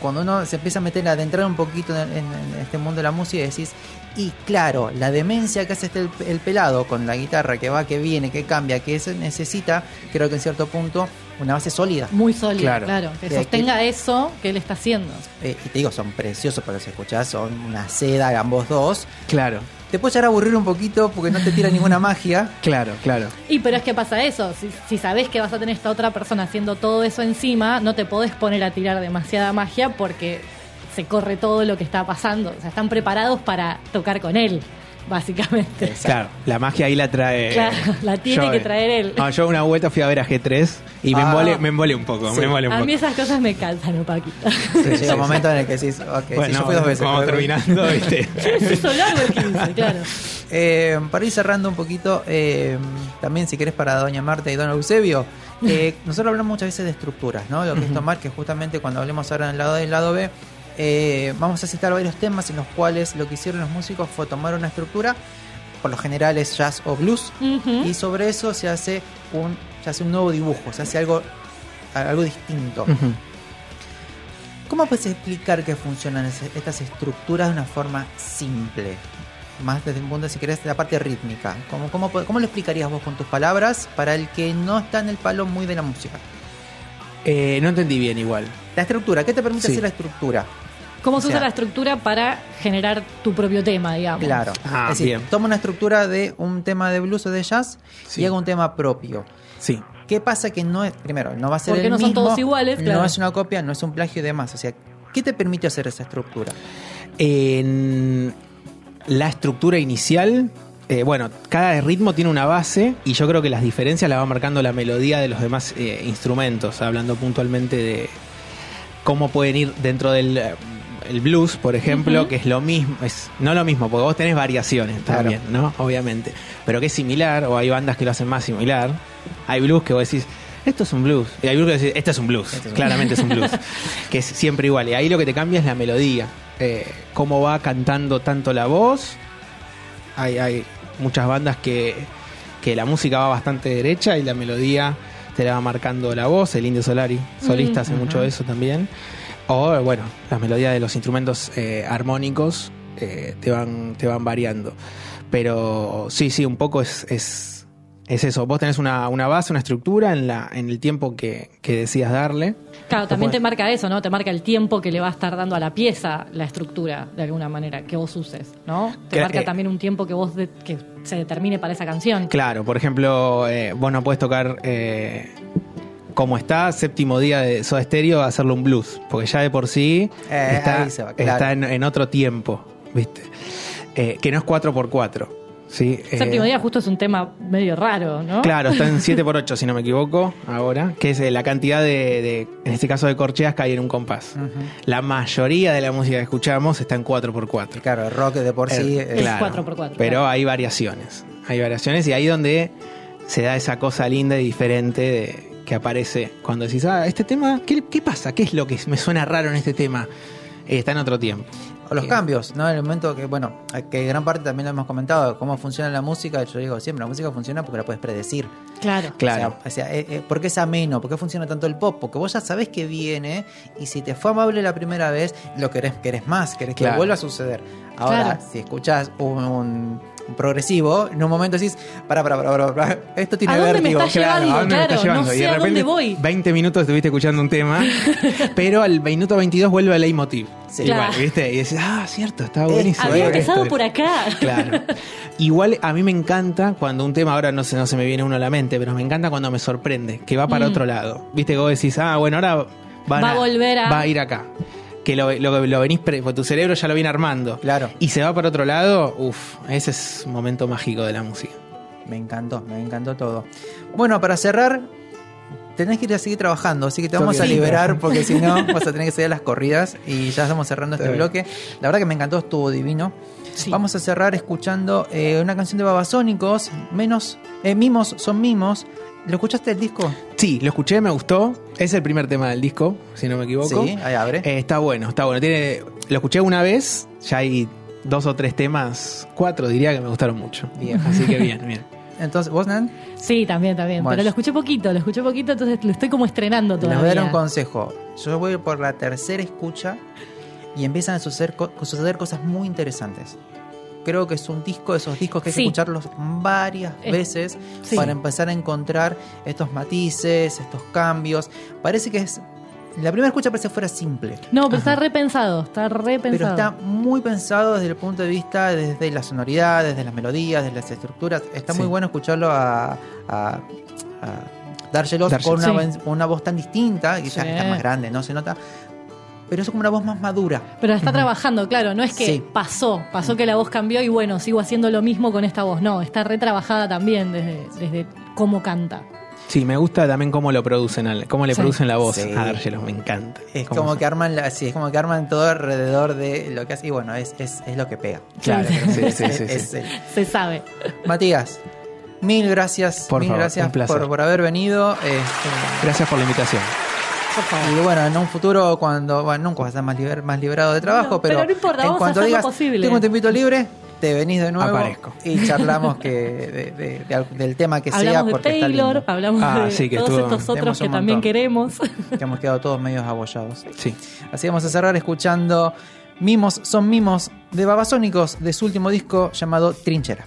cuando uno se empieza a meter, a adentrar un poquito en, en- en este mundo de la música, decís, y claro, la demencia que hace este el, el pelado con la guitarra que va, que viene, que cambia, que eso necesita, creo que en cierto punto, una base sólida. Muy sólido, Claro. claro. Que De sostenga eso que él está haciendo. Eh, y te digo, son preciosos para si escuchás, son una seda ambos dos. Claro, Te puede llegar a aburrir un poquito porque no te tira ninguna magia. claro, claro. Y pero es que pasa eso, si, si sabés que vas a tener esta otra persona haciendo todo eso encima, no te podés poner a tirar demasiada magia porque se corre todo lo que está pasando. O sea, están preparados para tocar con él, básicamente. Claro, la magia ahí la trae. Claro, la tiene que eh, traer él. No, yo una vuelta fui a ver a G3 y me Ah. embolé, me embolé un poco, Sí. me embolé un A poco. mí esas cosas me cansan, Paquita. Llega un momento en el que decís, ok, sí, bueno, yo fui dos veces. vamos terminando, ¿viste? Hizo largo el 15, claro. Eh, para ir cerrando un poquito, eh, también si querés para Doña Marta y Don Eusebio, eh, nosotros hablamos muchas veces de estructuras, ¿no? Lo que es tomar, que justamente cuando hablemos ahora en el lado A y el lado B, eh, vamos a citar varios temas en los cuales lo que hicieron los músicos fue tomar una estructura, por lo general es jazz o blues, y sobre eso se hace un, se hace un nuevo dibujo, se hace algo, algo distinto. ¿Cómo puedes explicar que funcionan ese- estas estructuras de una forma simple? Más desde un punto, si querés, de la parte rítmica. ¿Cómo, cómo, lo explicarías vos con tus palabras para el que no está en el palo muy de la música? Eh, no entendí bien igual. La estructura, ¿qué te permite Sí. hacer la estructura? ¿Cómo se O sea- usa la estructura para generar tu propio tema, digamos? Claro. Ah, es decir, bien. toma una estructura de un tema de blues o de jazz Sí. y haga un tema propio. Sí. ¿Qué pasa que no es, primero, no va a ser Porque el no son todos iguales, claro. No es una copia, no es un plagio y demás. O sea, ¿qué te permite hacer esa estructura? En la estructura inicial, eh, bueno, cada ritmo tiene una base y yo creo que las diferencias las va marcando la melodía de los demás eh, instrumentos, hablando puntualmente de cómo pueden ir dentro del eh, el blues, por ejemplo, que es lo mismo, es no lo mismo, porque vos tenés variaciones Claro. también, ¿no? Obviamente, pero que es similar, o hay bandas que lo hacen más similar. Hay blues que vos decís, esto es un blues, y hay blues que decís, este es un blues, Este es un claramente es un blues, que es siempre igual. Y ahí lo que te cambia es la melodía, eh, cómo va cantando tanto la voz. Hay, hay muchas bandas que, que la música va bastante derecha y la melodía te la va marcando la voz. El Indio Solari, solista, hace mucho eso también. O, bueno, las melodías de los instrumentos eh, armónicos eh, te, van, te van variando. Pero sí, sí, un poco es, es, es eso. Vos tenés una, una base, una estructura en, la, en el tiempo que, que decías darle. Claro, también te marca eso, ¿no? Te marca el tiempo que le va a estar dando a la pieza la estructura, de alguna manera, que vos uses, ¿no? Te marca eh, también un tiempo que vos de- que se determine para esa canción. Claro, por ejemplo, eh, vos no puedes tocar eh, como está, séptimo día de Soda Stereo, hacerlo un blues, porque ya de por sí Eh, está, va, claro. está en, en otro tiempo, ¿viste? Eh, que no es 4x4, ¿sí? Eh, Séptimo día justo es un tema medio raro, ¿no? Claro, está en 7x8, si no me equivoco, ahora, que es eh, la cantidad de, de- en este caso de corcheas que hay en un compás. La mayoría de la música que escuchamos está en 4x4. Claro, el rock de por sí Eh, es- claro. 4x4, Pero claro. hay variaciones. Hay variaciones y ahí donde se da esa cosa linda y diferente de- que aparece cuando decís, ah, este tema, ¿qué, qué pasa? ¿Qué es lo que me suena raro en este tema? Eh, está en otro tiempo. O los Eh, cambios, ¿no? En el momento que, bueno, que gran parte también lo hemos comentado, cómo funciona la música. Yo digo siempre, la música funciona porque la puedes predecir. Claro. Claro. O sea, o sea, eh, eh, ¿por qué es ameno? ¿Por qué funciona tanto el pop? Porque vos ya sabés que viene y si te fue amable la primera vez, lo querés, querés más, querés que vuelva a suceder. Ahora, Claro. si escuchás un- un progresivo, en un momento decís, para, para, para, para, esto tiene ¿A vértigo. llevando? ¿a dónde me claro, está llevando? no y de a repente dónde voy. 20 minutos estuviste escuchando un tema, pero al minuto 22 vuelve el leitmotiv. Sí. Igual, Claro. ¿viste? Y decís, ah, cierto, estaba Eh, buenísimo. Había esto". empezado por acá. Claro. Igual a mí me encanta cuando un tema, ahora no se, no se me viene uno a la mente, pero me encanta cuando me sorprende, que va para Mm. otro lado. Viste que vos decís, ah, bueno, ahora van Va a volver a- Va a ir acá. Que lo, lo, lo venís, pre- porque tu cerebro ya lo viene armando. Claro. Y se va para otro lado, uff, ese es un momento mágico de la música. Me encantó, me encantó todo. Bueno, para cerrar, tenés que ir a seguir trabajando, así que te vamos a liberar porque si no vas a tener que seguir a las corridas y ya estamos cerrando este Está bien. bloque. La verdad que me encantó, estuvo divino. Sí. Vamos a cerrar escuchando eh, una canción de Babasónicos, menos eh, mimos son mimos. ¿Lo escuchaste el disco? Sí, lo escuché, me gustó. Es el primer tema del disco, si no me equivoco. Sí, ahí abre. Eh, está bueno, está bueno. Tiene, lo escuché una vez, ya hay dos o tres temas, cuatro diría que me gustaron mucho. Bien. Así que bien, bien. Entonces, ¿vos, Nan? Sí, también, también. Bueno. Pero lo escuché poquito, lo escuché poquito, entonces lo estoy como estrenando Les todavía. voy a dar un consejo. Yo voy por la tercera escucha y empiezan a suceder, co- suceder cosas muy interesantes. Creo que es un disco de esos discos que hay que escucharlos varias Eh, veces sí. para empezar a encontrar estos matices, estos cambios. Parece que es. La primera escucha parece que fuera simple. No, pero está repensado, está repensado. Pero está muy pensado desde el punto de vista, desde la sonoridad, desde las melodías, desde las estructuras. Está Sí. muy bueno escucharlo a, a, a Dargelos. con una, Sí. con una voz tan distinta, y ya Sí. está más grande, no se nota. Pero es como una voz más madura. Pero está trabajando, claro, no es que Sí. pasó, pasó que la voz cambió y bueno, sigo haciendo lo mismo con esta voz. No, está retrabajada también desde, desde cómo canta. Sí, me gusta también cómo lo producen, al- cómo le Sí. producen la voz Sí. a D'Argelos, me encanta. Es como que arman la, sí, es como que arman todo alrededor de lo que hace. Y bueno, es, es, es lo que pega. Claro, Sí. sí, sí, sí, Es- sí. es el- Se sabe. Matías, mil gracias. Por mil favor, gracias un placer. por, por haber venido. Este, Gracias por la invitación. Por favor. Y bueno, en un futuro, cuando. Bueno, nunca vas a estar más, liber- más liberado de trabajo, No, pero. pero no importa, en vamos a cuanto lo digas, posible. tengo un tempito libre, te venís de nuevo. Aparezco. Y charlamos que de- de- de del tema que sea, hablamos de porque está Taylor, lindo. hablamos Ah, de sí, que todos estuvo- estos otros que también queremos. Que hemos quedado todos medios abollados. Sí. Así vamos a cerrar escuchando Mimos son Mimos de Babasónicos de su último disco llamado Trinchera.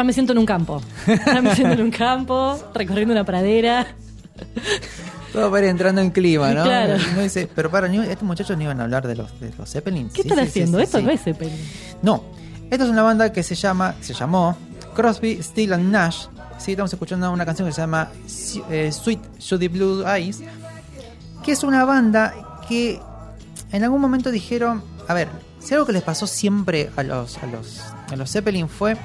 Ya me siento en un campo. Ya me siento en un campo, recorriendo una pradera. Todo para ir entrando en clima, ¿no? Claro. Uno dice, pero para, ¿ni- estos muchachos no iban a hablar de los, de los Zeppelin. ¿Qué Sí, están sí, haciendo? sí, Esto no es Zeppelin. No, esto es una banda que se llama, se llamó Crosby, Still and Nash. Sí, estamos escuchando una canción que se llama eh, Sweet Judy Blue Eyes. que es una banda que en algún momento dijeron, a ver, si algo que les pasó siempre a los, a los, a los Zeppelin fue,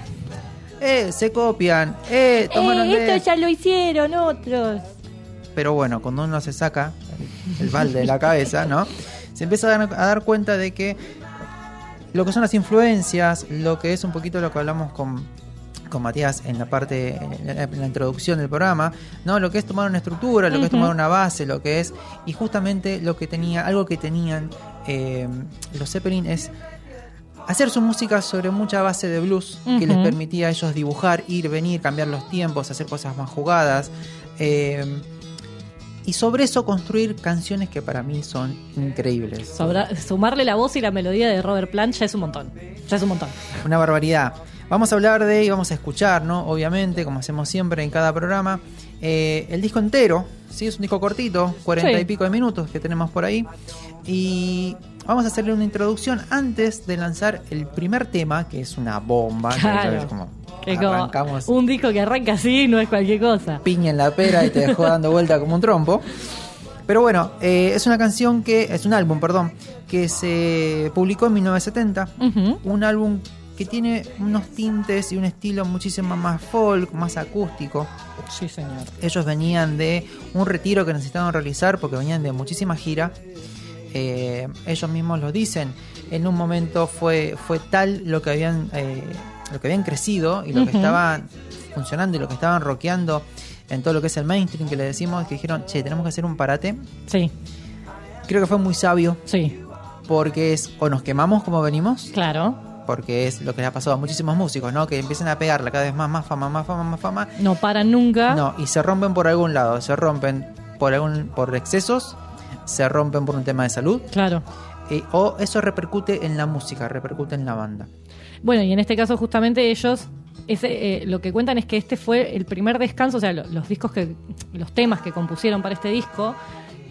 eh, se copian, eh, tomaron de- esto ya lo hicieron otros. pero bueno, cuando uno se saca el balde de la cabeza, ¿no? Se empieza a dar, a dar cuenta de que lo que son las influencias, lo que es un poquito lo que hablamos con, con Matías en la parte, en la, en la introducción del programa, ¿no? Lo que es tomar una estructura, lo que es tomar una base, lo que es, y justamente lo que tenía, algo que tenían eh, los Zeppelin es hacer su música sobre mucha base de blues que les permitía a ellos dibujar, ir, venir, cambiar los tiempos, hacer cosas más jugadas. eh, y sobre eso construir canciones que para mí son increíbles. Sobra- sumarle la voz y la melodía de Robert Plant ya es un montón. Ya es un montón. Una barbaridad. Vamos a hablar de y vamos a escuchar, ¿no? Obviamente, como hacemos siempre en cada programa, eh, el disco entero. Sí, es un disco cortito, cuarenta Sí. y pico de minutos que tenemos por ahí. Y vamos a hacerle una introducción antes de lanzar el primer tema, que es una bomba. que Claro. es como arrancamos un disco que arranca así no es cualquier cosa. piña en la pera y te dejó dando vuelta como un trompo. Pero bueno, eh, es una canción que, es un álbum, perdón, que se publicó en 1970. Ujú. Un álbum que tiene unos tintes y un estilo muchísimo más folk, más acústico. Sí, señor. Ellos venían de un retiro que necesitaban realizar porque venían de muchísima gira. Eh, ellos mismos lo dicen. En un momento fue, fue tal lo que habían eh, lo que habían crecido y lo que estaban funcionando y lo que estaban rockeando en todo lo que es el mainstream que le decimos que dijeron, che, tenemos que hacer un parate. Sí, Creo que fue muy sabio sí, porque es o nos quemamos como venimos, claro. Porque es lo que le ha pasado a muchísimos músicos, ¿no? Que empiezan a pegarla cada vez más, más fama, más fama, más fama. No paran nunca. No, y se rompen por algún lado, se rompen por algún por excesos, se rompen por un tema de salud, Claro. eh, o eso repercute en la música, repercute en la banda. Bueno, y en este caso justamente ellos ese, eh, lo que cuentan es que este fue el primer descanso, o sea, lo- los discos que, los temas que compusieron para este disco,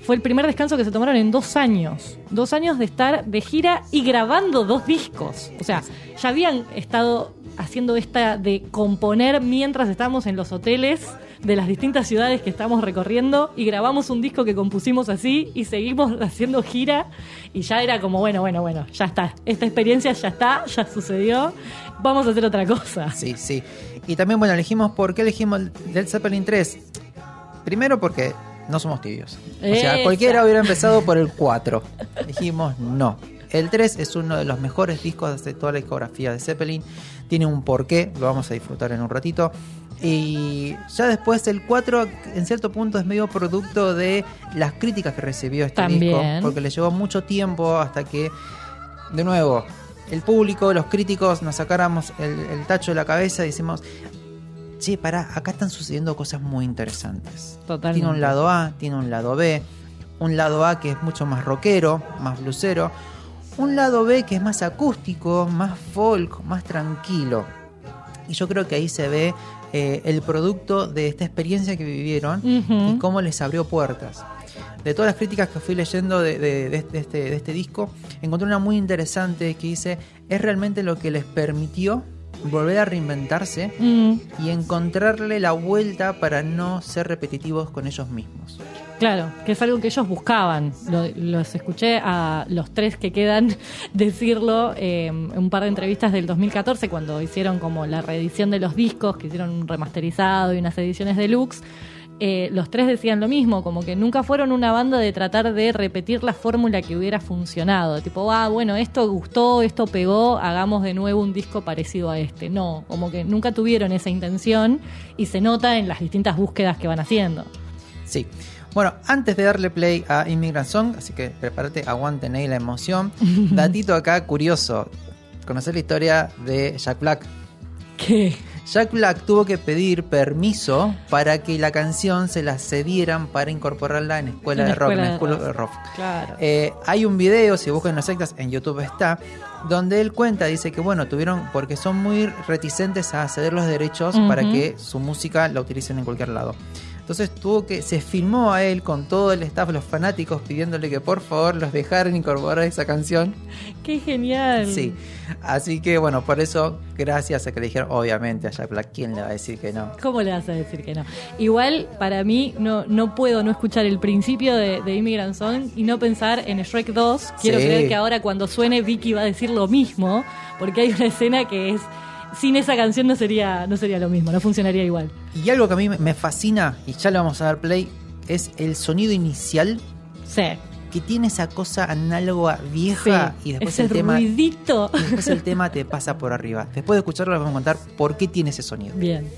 fue el primer descanso que se tomaron en dos años. Dos años de estar de gira y grabando dos discos. O sea, ya habían estado haciendo esta de componer mientras estábamos en los hoteles de las distintas ciudades que estamos recorriendo y grabamos un disco que compusimos así y seguimos haciendo gira y ya era como, bueno, bueno, bueno, ya está. Esta experiencia ya está, ya sucedió. Vamos a hacer otra cosa. Sí, sí. Y también, bueno, elegimos, ¿por qué elegimos Led Zeppelin 3? Primero porque no somos tibios. O sea, Esa. cualquiera hubiera empezado por el 4. Dijimos no. El 3 es uno de los mejores discos de toda la discografía de Zeppelin. Tiene un porqué, lo vamos a disfrutar en un ratito. Y ya después el 4 en cierto punto es medio producto de las críticas que recibió este disco. Porque le llevó mucho tiempo hasta que, de nuevo, el público, los críticos nos sacáramos el, el tacho de la cabeza y decimos, che, pará, acá están sucediendo cosas muy interesantes. Totalmente. Tiene un lado A, tiene un lado B, un lado A que es mucho más rockero, más blusero, un lado B que es más acústico, más folk, más tranquilo. Y yo creo que ahí se ve eh, el producto de esta experiencia que vivieron y cómo les abrió puertas. De todas las críticas que fui leyendo de, este, de este- de este disco, encontré una muy interesante que dice, es realmente lo que les permitió volver a reinventarse Mm, y encontrarle la vuelta para no ser repetitivos con ellos mismos. claro, que es algo que ellos buscaban. Lo- los escuché a los tres que quedan decirlo eh, en un par de entrevistas del 2014 cuando hicieron como la reedición de los discos, que hicieron un remasterizado y unas ediciones deluxe. Eh, los tres decían lo mismo, como que nunca fueron una banda de tratar de repetir la fórmula que hubiera funcionado. Tipo, ah, bueno, esto gustó, esto pegó, hagamos de nuevo un disco parecido a este. No, como que nunca tuvieron esa intención y se nota en las distintas búsquedas que van haciendo. Sí. Bueno, antes de darle play a Immigrant Song, así que prepárate, aguanten ahí la emoción. Datito acá curioso. Conocer la historia de Jack Black. ¿Qué? Jack Black tuvo que pedir permiso para que la canción se la cedieran para incorporarla en escuela de rock, en escuela la de rock. Claro. Eh, hay un video, si buscan las sectas, en YouTube está, donde él cuenta, dice que bueno, tuvieron, porque son muy reticentes a ceder los derechos para que su música la utilicen en cualquier lado. Entonces tuvo que, se filmó a él con todo el staff, los fanáticos, pidiéndole que por favor los dejaran incorporar esa canción. Qué genial. Sí. Así que bueno, por eso, gracias a que le dijeron, obviamente a Jack Black, ¿quién le va a decir que no? ¿Cómo le vas a decir que no? Igual, para mí, no, no puedo no escuchar el principio de, de Immigrant Song y no pensar en Shrek 2. Quiero Sí. creer que ahora cuando suene Vicky va a decir lo mismo, porque hay una escena que es... Sin esa canción no sería, no sería lo mismo, no funcionaría igual. Y algo que a mí me- fascina, y ya le vamos a dar play, es el sonido inicial Sí. que tiene esa cosa análoga vieja sí. y después Ese el tema y ruidito. después el tema te pasa por arriba. Después de escucharlo les vamos a contar por qué tiene ese sonido. Bien.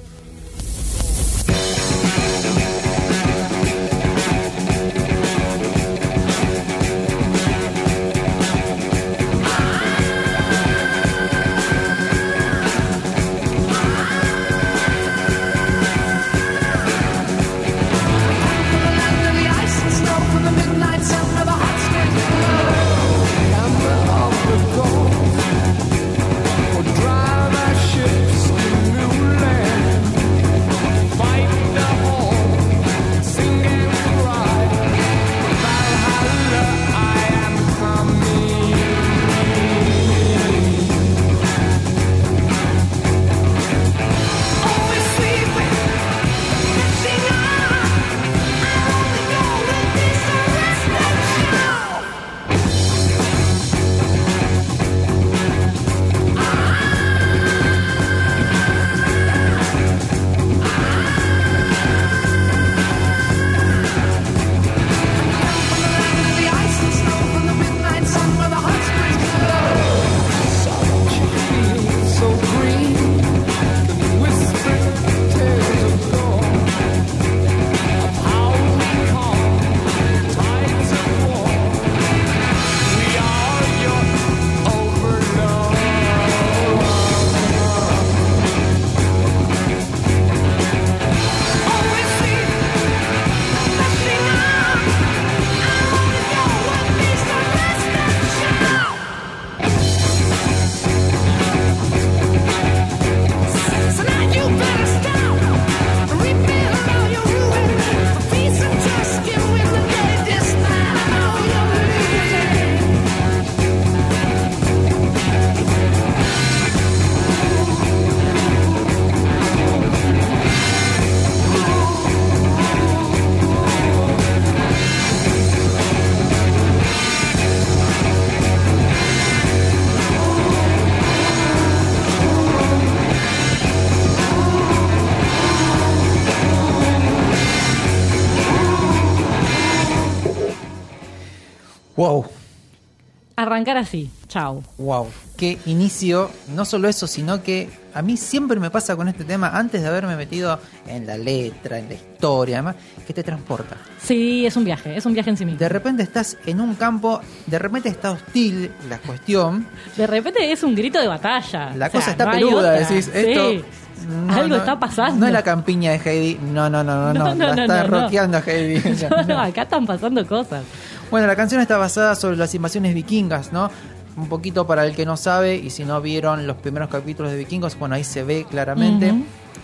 Arrancar así. Chau. wow, qué inicio. No solo eso, sino que a mí siempre me pasa con este tema, antes de haberme metido en la letra, en la historia, además, que te transporta. Sí, es un viaje, es un viaje en sí mismo. De repente estás en un campo, de repente está hostil la cuestión, De repente es un grito de batalla. la O sea, cosa está no peluda, decís, Sí. esto... no, Algo no, está pasando. No es la campiña de Heidi, no, no, no, no, no, No, no, la no, está no, no. rockeando Heidi. No, no, acá están pasando cosas. Bueno, la canción está basada sobre las invasiones vikingas, ¿no? Un poquito para el que no sabe y si no vieron los primeros capítulos de Vikingos, bueno, ahí se ve claramente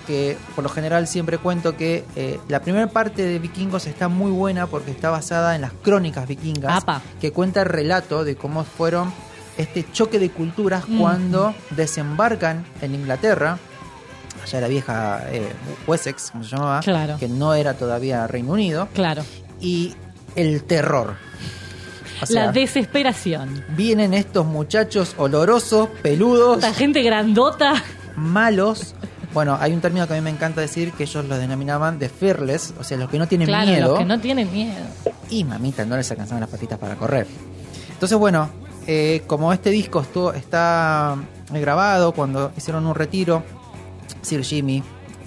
que por lo general siempre cuento que eh, la primera parte de Vikingos está muy buena porque está basada en las crónicas vikingas, Apa. que cuenta el relato de cómo fueron este choque de culturas cuando desembarcan en Inglaterra, allá la vieja eh, Wessex, como se llamaba, Claro. que no era todavía Reino Unido, Claro. y el terror. O sea, la desesperación. vienen estos muchachos olorosos, peludos, Esta gente grandota. malos. Bueno, hay un término que a mí me encanta decir que ellos los denominaban de fearless, o sea, los que no tienen claro, miedo. los que no tienen miedo. Y mamita, no les alcanzaban las patitas para correr. Entonces, bueno, eh, como este disco estuvo, está eh, grabado cuando hicieron un retiro, Sir Jimmy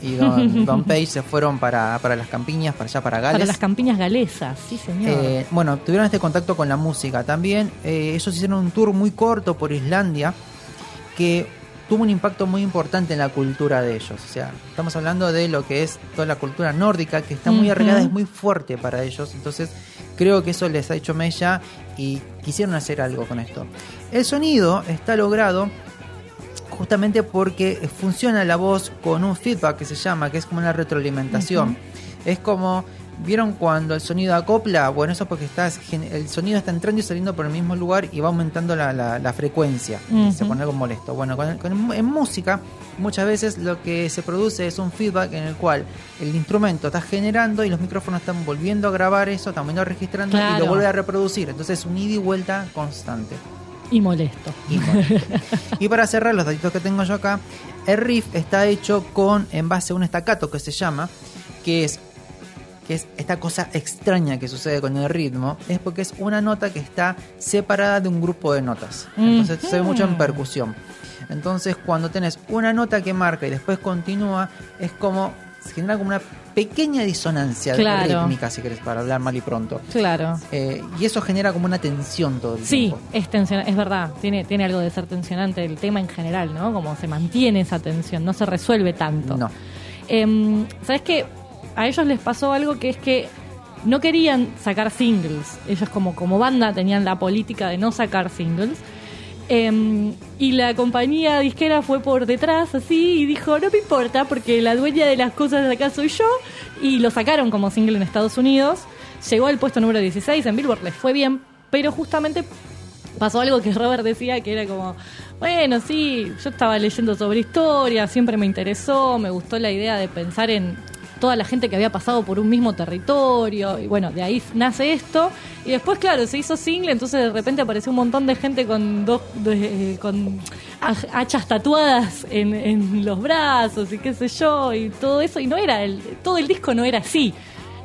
y Don, Don Page se fueron para, para las campiñas, para allá, para Gales. Para las campiñas galesas, sí señor. Eh, bueno, tuvieron este contacto con la música. También eh, ellos hicieron un tour muy corto por Islandia que tuvo un impacto muy importante en la cultura de ellos. O sea, estamos hablando de lo que es toda la cultura nórdica, que está muy arraigada, es muy fuerte para ellos. Entonces, creo que eso les ha hecho mella y quisieron hacer algo con esto. El sonido está logrado justamente porque funciona la voz con un feedback que se llama, que es como una retroalimentación. Es como, ¿vieron cuando el sonido acopla? Bueno, eso porque está, el sonido está entrando y saliendo por el mismo lugar y va aumentando la, la- la frecuencia. y Se pone algo molesto. Bueno, con- con- en música muchas veces lo que se produce es un feedback en el cual el instrumento está generando y los micrófonos están volviendo a grabar eso, están volviendo a registrando y Claro. lo vuelve a reproducir. Entonces es un ida y vuelta constante. Y molesto. Y, molesto. y para cerrar los datitos que tengo yo acá, el riff está hecho con en base a un estacato que se llama, que es que es esta cosa extraña que sucede con el ritmo, es porque es una nota que está separada de un grupo de notas. Entonces se ve mucho en Ujú. percusión. Entonces cuando tenés una nota que marca y después continúa, es como se genera como una pequeña disonancia Claro. rítmica, si querés, para hablar mal y pronto. Claro. Eh, y eso genera como una tensión todo el Sí, tiempo. es tensión, es verdad, tiene, tiene algo de ser tensionante el tema en general, ¿no? Como se mantiene esa tensión, no se resuelve tanto. No. Em, ¿Sabes qué? A ellos les pasó algo que es que no querían sacar singles. Ellos como, como banda tenían la política de no sacar singles. Em, y la compañía disquera fue por detrás así y dijo, no me importa porque la dueña de las cosas de acá soy yo. Y lo sacaron como single en Estados Unidos. Llegó al puesto número 16, en Billboard les fue bien, pero justamente pasó algo que Robert decía que era como, bueno, sí, yo estaba leyendo sobre historia, siempre me interesó, me gustó la idea de pensar en toda la gente que había pasado por un mismo territorio, y bueno, de ahí nace esto, y después, claro, se hizo single, entonces de repente apareció un montón de gente con dos, de- con hachas tatuadas en, en los brazos y qué sé yo, y todo eso, y no era, el, todo el disco no era así,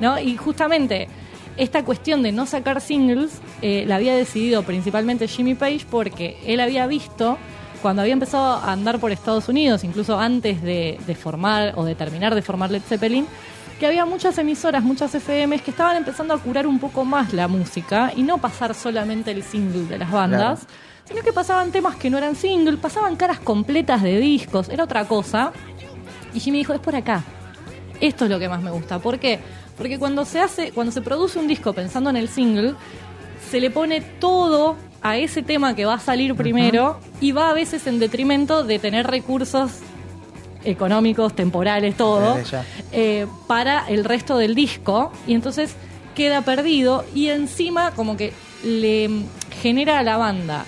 ¿no? Y justamente esta cuestión de no sacar singles eh, la había decidido principalmente Jimmy Page porque él había visto cuando había empezado a andar por Estados Unidos, incluso antes de, de formar o de terminar de formar Led Zeppelin, que había muchas emisoras, muchas FMs que estaban empezando a curar un poco más la música y no pasar solamente el single de las bandas, sino que pasaban temas que no eran single, pasaban caras completas de discos, era otra cosa. Y Jimmy dijo, es por acá. Esto es lo que más me gusta. ¿Por qué? Porque cuando se hace, cuando se produce un disco pensando en el single, se le pone todo a ese tema que va a salir primero y va a veces en detrimento de tener recursos económicos, temporales, todo, eh, para el resto del disco y entonces queda perdido y encima como que le genera a la banda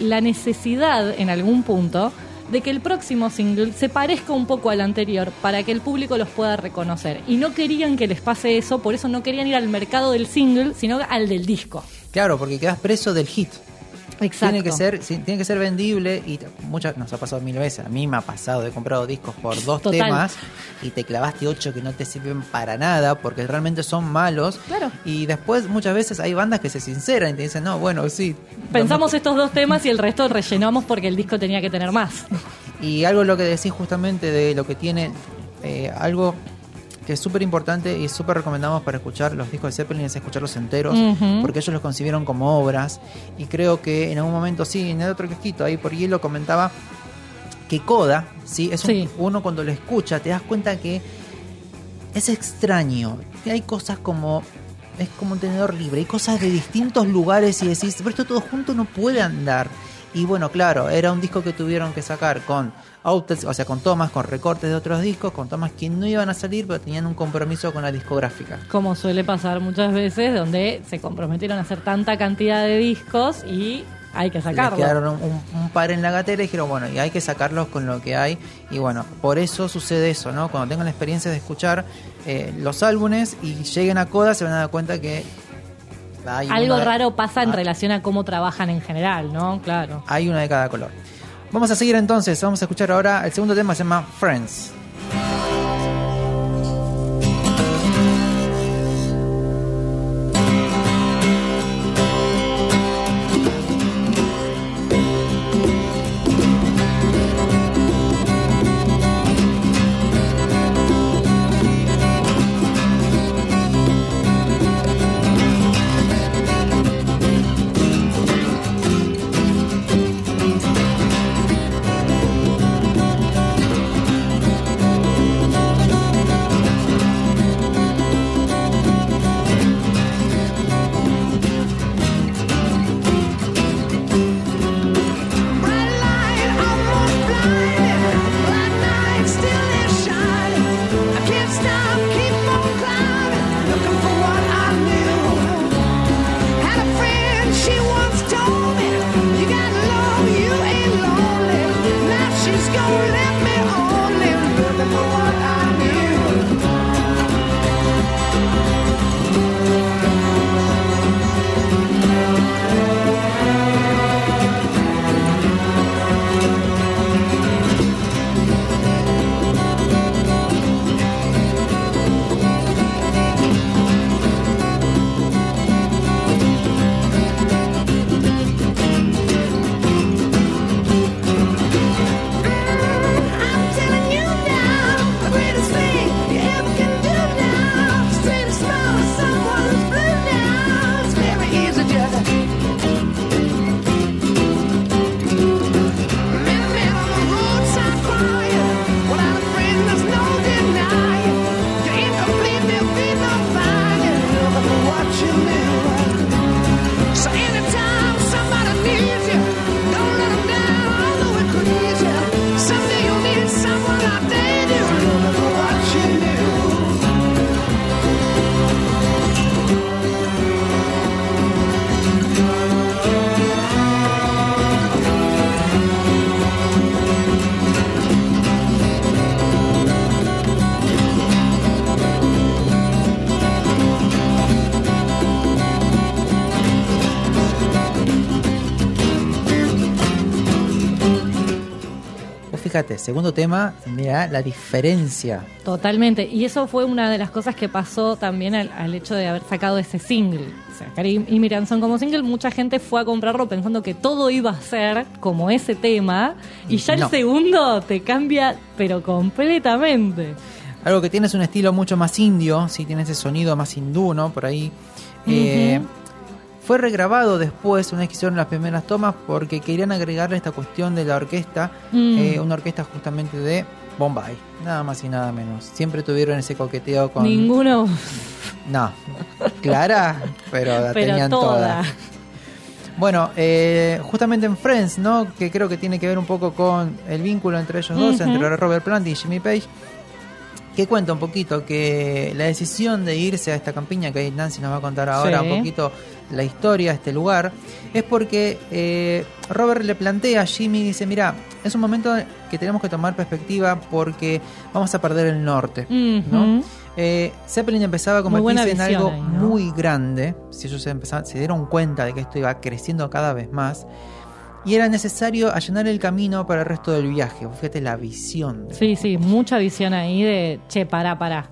la necesidad en algún punto de que el próximo single se parezca un poco al anterior para que el público los pueda reconocer. Y no querían que les pase eso, por eso no querían ir al mercado del single, sino al del disco. Claro, porque quedas preso del hit. Exacto. Tiene que ser, tiene que ser vendible y muchas nos ha pasado mil veces. A mí me ha pasado, he comprado discos por dos Total. temas y te clavaste ocho que no te sirven para nada porque realmente son malos. Claro. Y después muchas veces hay bandas que se sinceran y te dicen, no, bueno, sí. Pensamos estos dos temas y el resto rellenamos porque el disco tenía que tener más. Y algo lo que decís justamente de lo que tiene, eh, algo que es súper importante y súper recomendamos para escuchar los discos de Zeppelin es escucharlos enteros, porque ellos los concibieron como obras. Y creo que en algún momento, sí, en el otro quejito ahí por hielo comentaba que Coda, ¿sí? Es un- Sí. uno cuando lo escucha te das cuenta que es extraño. Que hay cosas como. Es como un tenedor libre. Hay cosas de distintos lugares y decís, pero esto todo junto no puede andar. Y bueno, claro, era un disco que tuvieron que sacar con outtakes, o sea, con tomas, con recortes de otros discos, con tomas que no iban a salir, pero tenían un compromiso con la discográfica. Como suele pasar muchas veces, donde se comprometieron a hacer tanta cantidad de discos y hay que Les sacarlo. quedaron un, un par en la gatera y dijeron, bueno, y hay que sacarlos con lo que hay. Y bueno, por eso sucede eso, ¿no? Cuando tengan la experiencia de escuchar eh, los álbumes y lleguen a Coda, se van a dar cuenta que hay Algo raro pasa en Ah, relación a cómo trabajan en general, ¿no? Claro. Hay una de cada color. Vamos a seguir entonces, vamos a escuchar ahora el segundo tema, se llama Friends. Segundo tema, mira la diferencia. Totalmente. Y eso fue una de las cosas que pasó también al, al hecho de haber sacado ese single. O sea, Karim y Miranzón como single, mucha gente fue a comprarlo pensando que todo iba a ser como ese tema. Y ya No. el segundo te cambia, pero completamente. Algo que tiene es un estilo mucho más indio, sí, tiene ese sonido más hindú, ¿no? Por ahí. Eh, fue regrabado después, una vez que hicieron las primeras tomas, porque querían agregarle esta cuestión de la orquesta, Mm. eh, una orquesta justamente de Bombay, nada más y nada menos. Siempre tuvieron ese coqueteo con... Ninguno, No, Clara, pero la pero tenían toda. toda. Bueno, eh, justamente en Friends, ¿no? Que creo que tiene que ver un poco con el vínculo entre ellos dos, entre Robert Plant y Jimmy Page. Que cuenta un poquito que la decisión de irse a esta campiña, que Nancy nos va a contar ahora Sí. un poquito la historia de este lugar, es porque eh, Robert le plantea a Jimmy dice, mira, es un momento que tenemos que tomar perspectiva porque vamos a perder el norte. ¿no? Ujú. Eh, Zeppelin empezaba a convertirse en algo ahí, ¿no? muy grande. Si ellos se, empezaron- se dieron cuenta de que esto iba creciendo cada vez más. Y era necesario allanar el camino para el resto del viaje. Fíjate la visión. de- Sí, sí, mucha visión ahí de, che, pará, pará.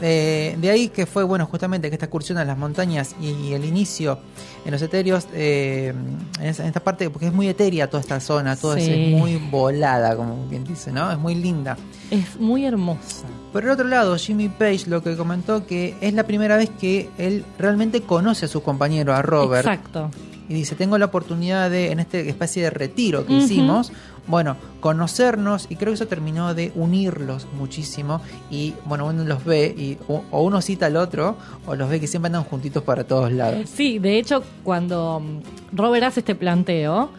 Eh, de ahí que fue, bueno, justamente que esta excursión a las montañas y, el inicio en los etéreos, eh, en, esa- en esta parte, porque es muy etérea toda esta zona, todo Sí. es muy volada, como quien dice, ¿no? Es muy linda. Es muy hermosa. Por el otro lado, Jimmy Page lo que comentó que es la primera vez que él realmente conoce a su compañero, a Robert. Exacto. Y dice, tengo la oportunidad de, en este especie de retiro que hicimos, bueno, conocernos y creo que eso terminó de unirlos muchísimo. Y bueno, uno los ve y o, o uno cita al otro o los ve que siempre andan juntitos para todos lados. Sí, de hecho, cuando mm, Robert hace este planteo,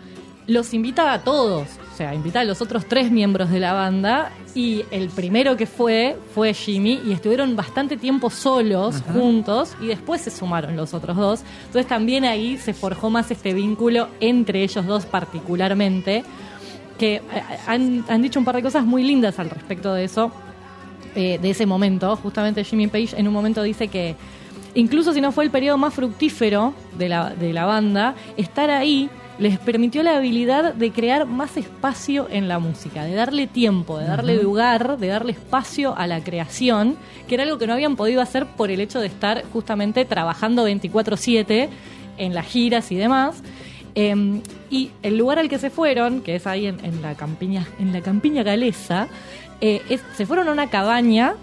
los invita a todos. O sea, invita a los otros tres miembros de la banda. Y el primero que fue, fue Jimmy. Y estuvieron bastante tiempo solos, juntos. Y después se sumaron los otros dos. Entonces también ahí se forjó más este vínculo entre ellos dos particularmente. Que eh, han, han dicho un par de cosas muy lindas al respecto de eso eh, de ese momento. Justamente Jimmy Page en un momento dice que incluso si no fue el periodo más fructífero de la, de la banda, estar ahí les permitió la habilidad de crear más espacio en la música, de darle tiempo, de darle lugar, de darle espacio a la creación, que era algo que no habían podido hacer por el hecho de estar justamente trabajando 24/7 en las giras y demás. Eh, y el lugar al que se fueron, que es ahí en, en la campiña, en la campiña galesa, eh, es- se fueron a una cabaña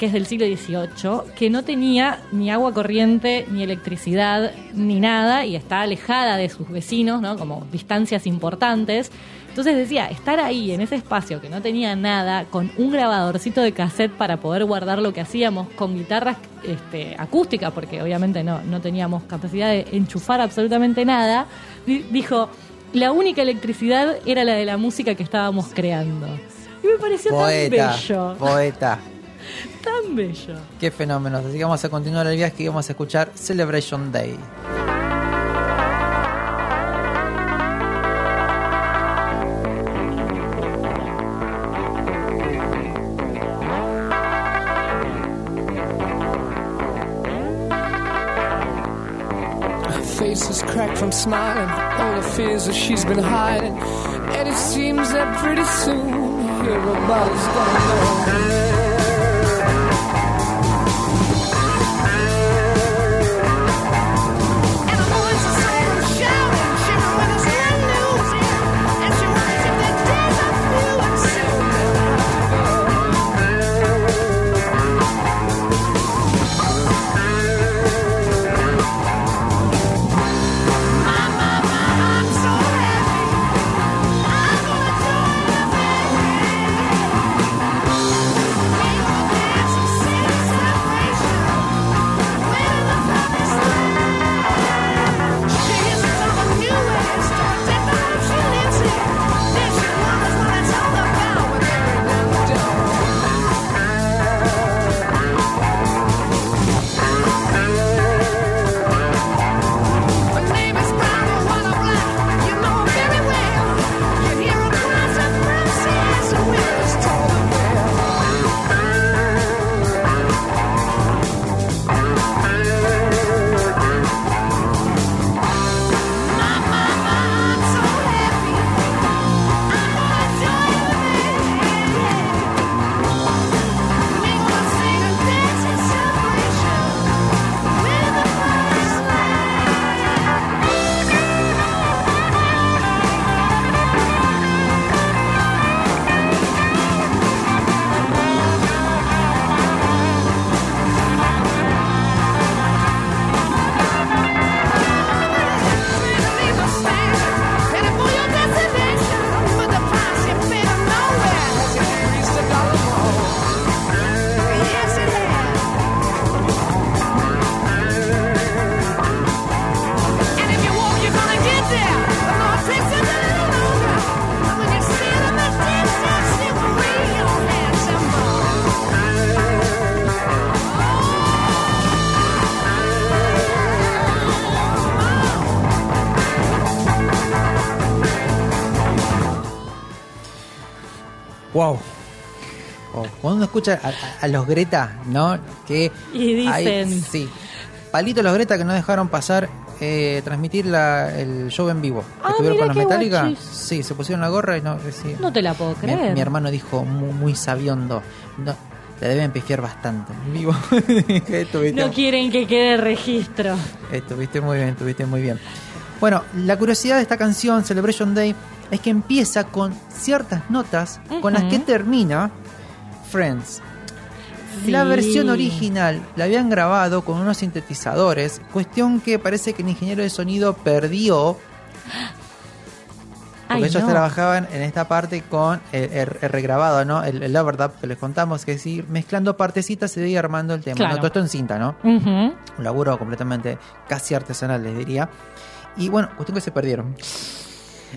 que es del siglo XVIII, que no tenía ni agua corriente, ni electricidad, ni nada, y está alejada de sus vecinos, ¿no? Como distancias importantes. Entonces decía, estar ahí en ese espacio que no tenía nada, con un grabadorcito de cassette para poder guardar lo que hacíamos, con guitarras este, acústicas, porque obviamente no, no teníamos capacidad de enchufar absolutamente nada, di- dijo, la única electricidad era la de la música que estábamos creando. Y me pareció Poeta, tan bello, poeta. Tan bello. Qué fenómeno. Así que vamos a continuar el viaje y vamos a escuchar Celebration Day. Cracked from smiling, all the fears that she's been hiding. And it seems that pretty soon everybody's gonna know. Escucha a, los Greta, ¿no? Que Y dicen- hay- sí. Palito los Greta que no dejaron pasar eh, transmitir la- el show en vivo. Ah, Estuvieron con los Metallica. guachis. Sí, se pusieron la gorra y no. eh, sí. No te la puedo creer. mi hermano dijo muy, muy sabiondo. No, deben pifiar bastante en vivo. estuviste, No quieren que quede registro. estuviste muy bien, estuviste muy bien. Bueno, la curiosidad de esta canción, Celebration Day, es que empieza con ciertas notas con las que termina Friends. La versión original la habían grabado con unos sintetizadores, cuestión que parece que el ingeniero de sonido perdió porque Ay, ellos no. trabajaban en esta parte con el, el- el regrabado, ¿no? El, el overdub que les contamos, que es ir mezclando partecitas iba armando el tema. Claro. ¿no? Todo esto en cinta, ¿no? Un laburo completamente casi artesanal, les diría. Y bueno, cuestión que se perdieron.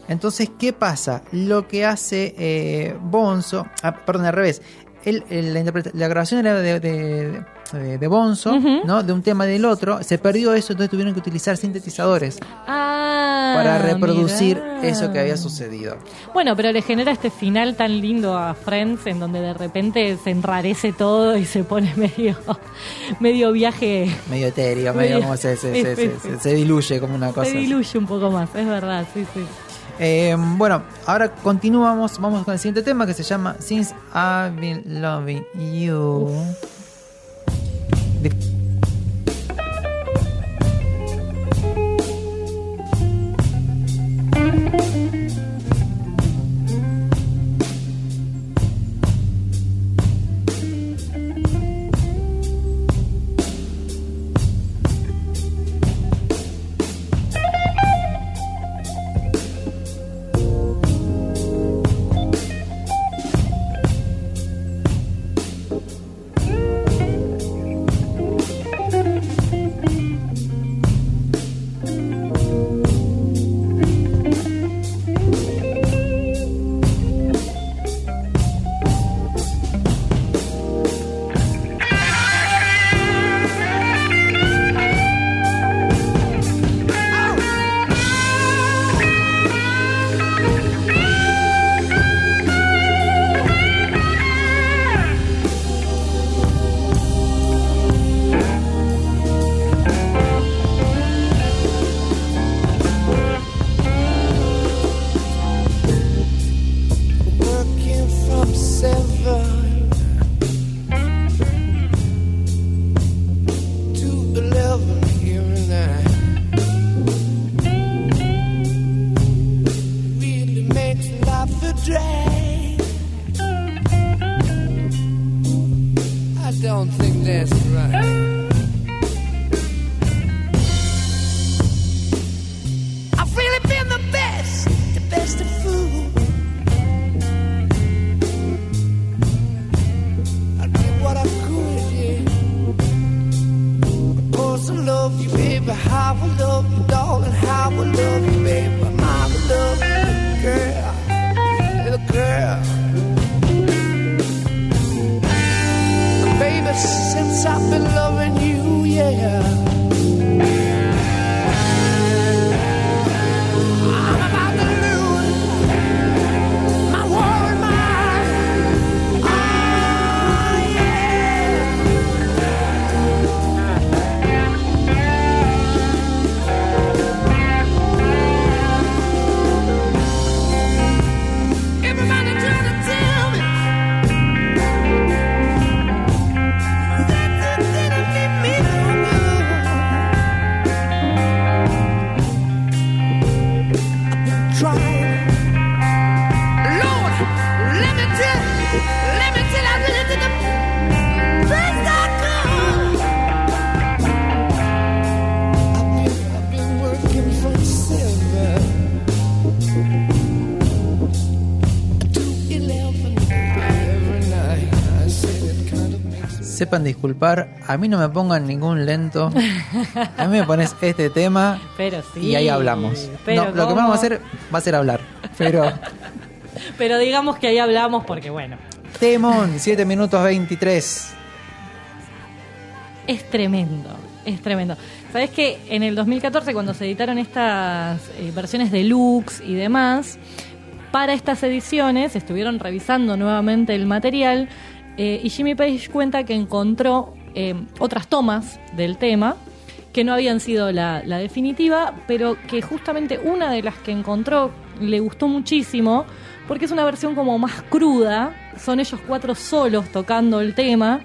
Entonces, ¿qué pasa? Lo que hace eh, Bonzo, ah, perdón, al revés. Él- él- la, la grabación era de, de, de- de Bonzo. ¿no? De un tema del otro. Se perdió eso, entonces tuvieron que utilizar sintetizadores Ah, para reproducir mirá. eso que había sucedido. Bueno, pero le genera este final tan lindo a Friends en donde de repente se enrarece todo y se pone medio, medio viaje. Medio etéreo, medio Medio- como se, se, se- se diluye como una cosa. Se diluye un poco más, es verdad, sí, sí. Eh, bueno, ahora continuamos, vamos con el siguiente tema que se llama Since I've Been Loving You. Sepan disculpar, a mí no me pongan ningún lento. A mí me pones este tema Pero sí. y ahí hablamos. Pero No, lo que vamos a hacer va a ser hablar. Pero Pero digamos que ahí hablamos porque, bueno, Temón, 7 minutos 23. es tremendo. Es tremendo. Sabes que en el 2014, cuando se editaron estas eh, versiones deluxe y demás, para estas ediciones estuvieron revisando nuevamente el material eh, y Jimmy Page cuenta que encontró eh, otras tomas del tema que no habían sido la, la definitiva, pero que justamente una de las que encontró le gustó muchísimo porque es una versión como más cruda, son ellos cuatro solos tocando el tema.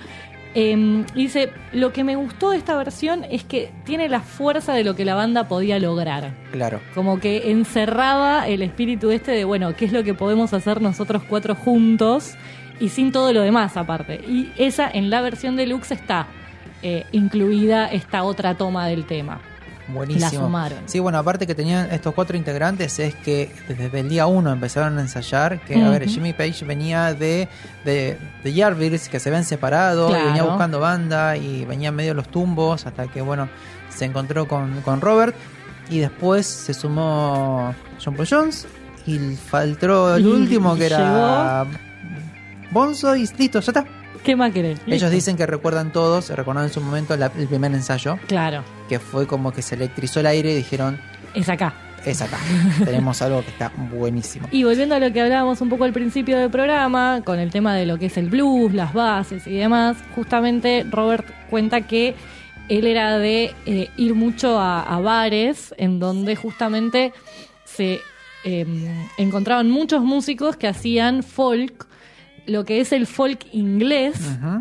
Eh, y dice, lo que me gustó de esta versión es que tiene la fuerza de lo que la banda podía lograr. Claro. Como que encerraba el espíritu este de, bueno, ¿qué es lo que podemos hacer nosotros cuatro juntos? Y sin todo lo demás aparte. Y esa en la versión deluxe está eh, incluida esta otra toma del tema. Buenísimo. La sumaron. Sí, bueno, aparte que tenían estos cuatro integrantes es que desde el día uno empezaron a ensayar, que a ver. Jimmy Page venía de, de, de Jarvis, que se habían separado, y Claro. venía buscando banda y venía medio los tumbos hasta que, bueno, se encontró con, con Robert y después se sumó John Paul Jones y faltó el Y último que era Bonzo y listo, ya está. ¿Qué más querés? Ellos dicen que recuerdan todos, recordaron en su momento la- el primer ensayo, Claro, que fue como que se electrizó el aire y dijeron, es acá. es acá. Tenemos algo que está buenísimo. Y volviendo a lo que hablábamos un poco al principio del programa, con el tema de lo que es el blues, las bases y demás, justamente Robert cuenta que él era de eh, ir mucho a, a bares en donde justamente se eh, encontraban muchos músicos que hacían folk, lo que es el folk inglés,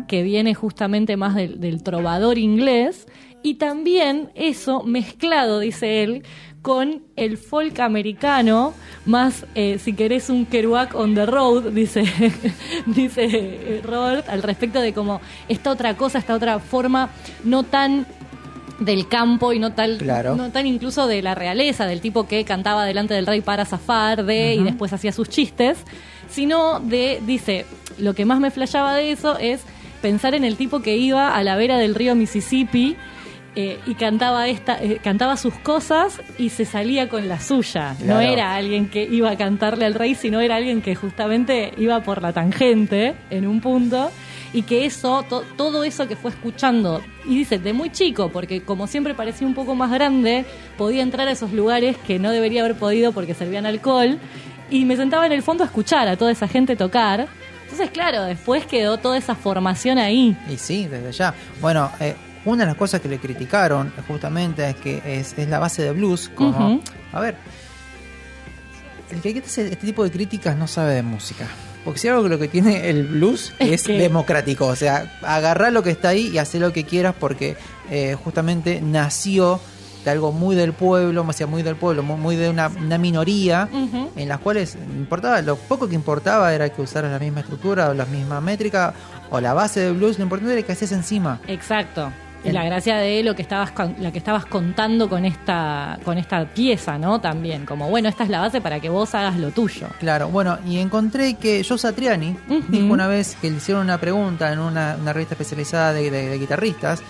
que viene justamente más del, del trovador inglés, y también eso mezclado, dice él, con el folk americano, más eh, si querés un Kerouac on the road, dice, dice eh, Robert, al respecto de como esta otra cosa, esta otra forma no tan del campo y no tal Claro. no tan incluso de la realeza del tipo que cantaba delante del rey para zafar de y después hacía sus chistes sino de dice lo que más me flashaba de eso es pensar en el tipo que iba a la vera del río Mississippi eh, y cantaba esta eh, cantaba sus cosas y se salía con la suya. No era alguien que iba a cantarle al rey sino era alguien que justamente iba por la tangente en un punto y que eso, to- todo eso que fue escuchando, y dice, de muy chico, porque como siempre parecía un poco más grande, podía entrar a esos lugares que no debería haber podido porque servían alcohol, y me sentaba en el fondo a escuchar a toda esa gente tocar. Entonces, claro, después quedó toda esa formación ahí. Y sí, desde ya. Bueno, eh, una de las cosas que le criticaron eh, justamente es que es, es la base de blues. Como, a ver, el que hace este tipo de críticas no sabe de música. Porque si algo que lo que tiene el blues Es es, que- democrático. O sea, agarrá lo que está ahí y hacer lo que quieras porque eh, justamente nació de algo muy del pueblo, o sea, muy del pueblo, muy, muy de una, una minoría en las cuales importaba, lo poco que importaba era que usaras la misma estructura o la misma métrica o la base de blues, lo importante era que hacías encima. Exacto. Y la gracia de lo que estabas la que estabas contando con esta con esta pieza, ¿no? También como bueno, esta es la base para que vos hagas lo tuyo. Claro, bueno, y encontré que Joe Satriani dijo una vez que le hicieron una pregunta en una, una revista especializada de, de- de guitarristas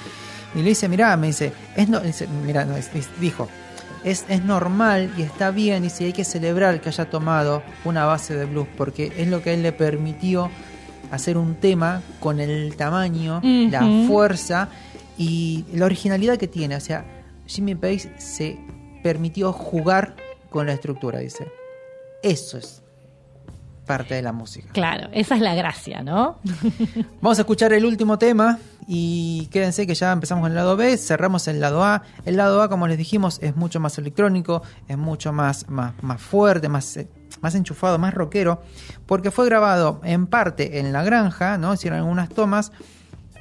y le dice, mirá, me dice, es no, dice, mirá, no, es- dijo, es, es normal y está bien, dice, hay que celebrar que haya tomado una base de blues porque es lo que a él le permitió hacer un tema con el tamaño, la fuerza y la originalidad que tiene. O sea, Jimmy Page se permitió jugar con la estructura, dice. Eso es parte de la música. Claro, esa es la gracia, ¿no? Vamos a escuchar el último tema y quédense que ya empezamos con el lado B, cerramos el lado A. El lado A, como les dijimos, es mucho más electrónico, es mucho más, más, más fuerte, más, eh, más enchufado, más rockero, porque fue grabado en parte en la granja, ¿no? Hicieron algunas tomas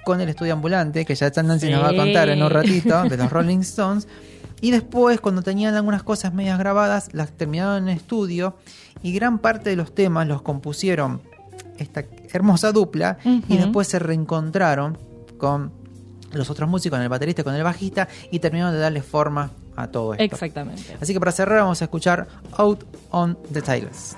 con el estudio ambulante, que ya Nancy nos va a contar en un ratito, de los Rolling Stones. Y después, cuando tenían algunas cosas medias grabadas, las terminaron en estudio y gran parte de los temas los compusieron esta hermosa dupla y después se reencontraron con los otros músicos, con el baterista, con el bajista y terminaron de darle forma a todo esto. Exactamente. Así que para cerrar vamos a escuchar Out on the Tiles.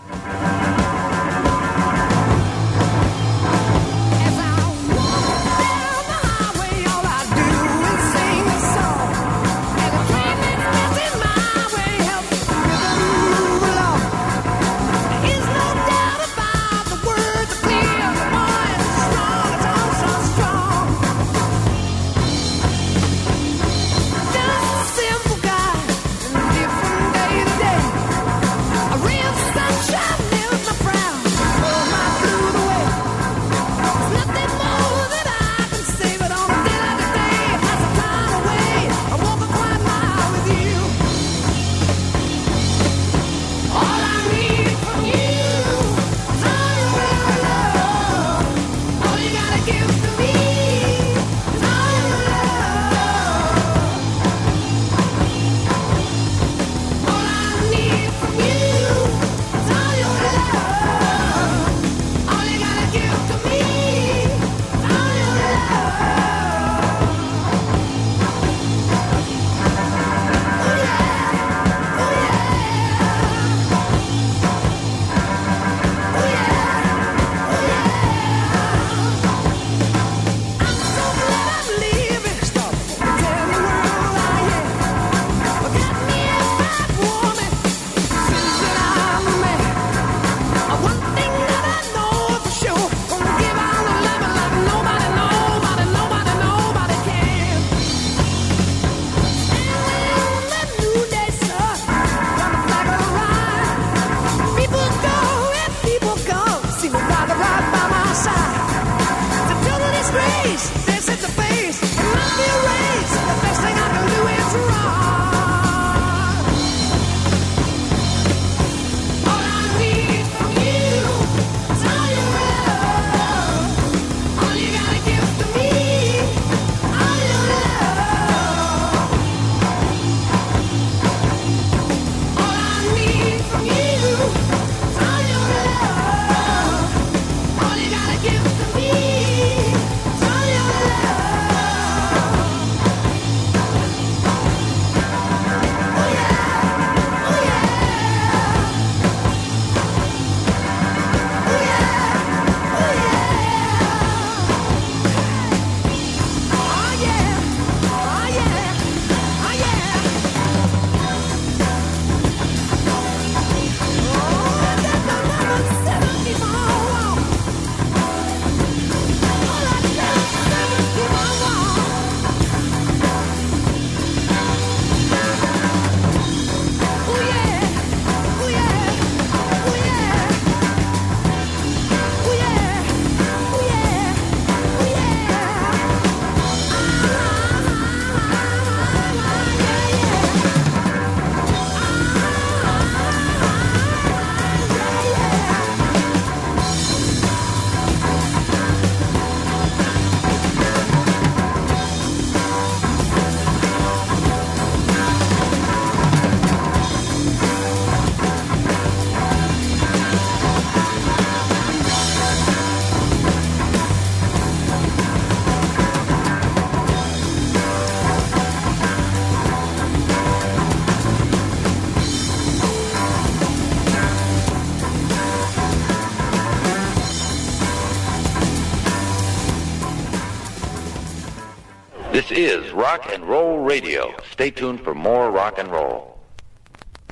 Rock and Roll Radio. Stay tuned for more rock and roll.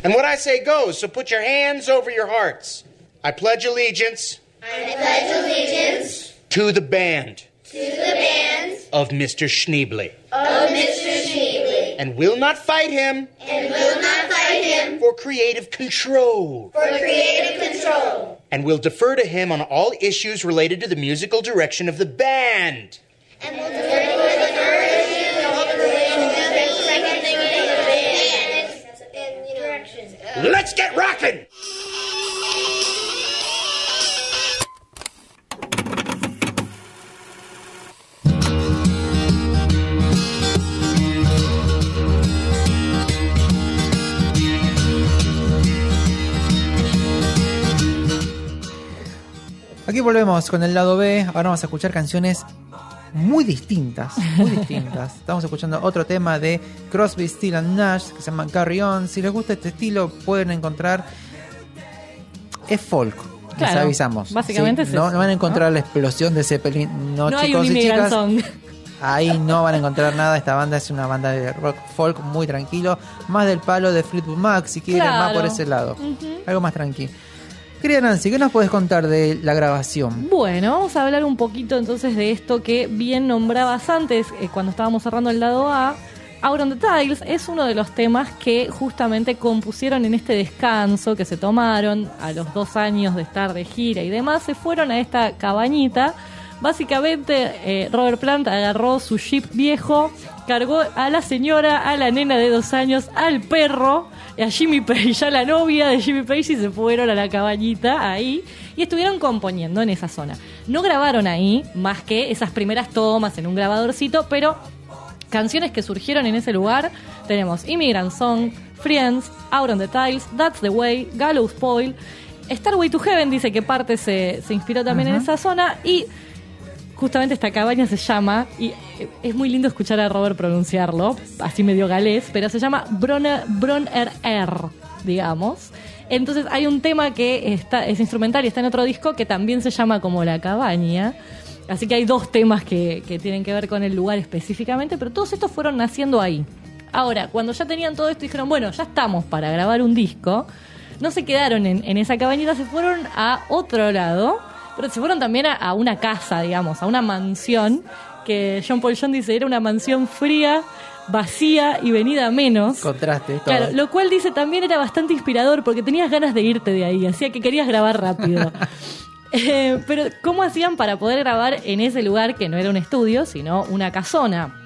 And what I say goes, so put your hands over your hearts. I pledge allegiance. I pledge allegiance. To the band. To the band. Of Mr. Schneebly. Of Mr. Schneebly. And will not fight him. And will not fight him. For creative control. For creative control. And will defer to him on all issues related to the musical direction of the band. And will defer to the band. Let's get rocking! Aquí volvemos con el lado B. Ahora vamos a escuchar canciones muy distintas, muy distintas. Estamos escuchando otro tema de Crosby, Still and Nash que se llama Carry On. Si les gusta este estilo, pueden encontrar. Es folk. Les Claro, avisamos. básicamente Sí, es no, van a encontrar ¿no? la explosión de Zeppelin. No, No hay chicos un y chicas. song. Ahí no van a encontrar nada. Esta banda es una banda de rock folk muy tranquilo. Más del palo de Fleetwood Mac, si quieren, más por ese lado. Algo más tranquilo. Querida Nancy, ¿qué nos puedes contar de la grabación? Bueno, vamos a hablar un poquito entonces de esto que bien nombrabas antes, eh, cuando estábamos cerrando el lado A. Out on Tiles es uno de los temas que justamente compusieron en este descanso que se tomaron a los dos años de estar de gira y demás. Se fueron a esta cabañita. Básicamente, eh, Robert Plant agarró su jeep viejo, cargó a la señora, a la nena de dos años, al perro, a Jimmy Page, a la novia de Jimmy Page, y se fueron a la cabañita ahí y estuvieron componiendo en esa zona. No grabaron ahí, más que esas primeras tomas en un grabadorcito, pero canciones que surgieron en ese lugar tenemos Immigrant Song, Friends, Out on the Tiles, That's the Way, Gallows Spoil. Starway to Heaven dice que parte se, se inspiró también en esa zona y justamente esta cabaña se llama, y es muy lindo escuchar a Robert pronunciarlo, así medio galés, pero se llama Bronner, Bronner R, digamos. Entonces hay un tema que está, es instrumental y está en otro disco que también se llama como La Cabaña. Así que hay dos temas que, que tienen que ver con el lugar específicamente, pero todos estos fueron naciendo ahí. Ahora, cuando ya tenían todo esto, dijeron, bueno, ya estamos para grabar un disco. No se quedaron en, en esa cabañita, se fueron a otro lado, pero se fueron también a, a una casa, digamos, a una mansión, que John Paul John dice era una mansión fría, vacía y venida a menos. Contraste, todo. Claro, lo cual dice también era bastante inspirador porque tenías ganas de irte de ahí, hacía que querías grabar rápido. Eh, pero, ¿cómo hacían para poder grabar en ese lugar que no era un estudio, sino una casona?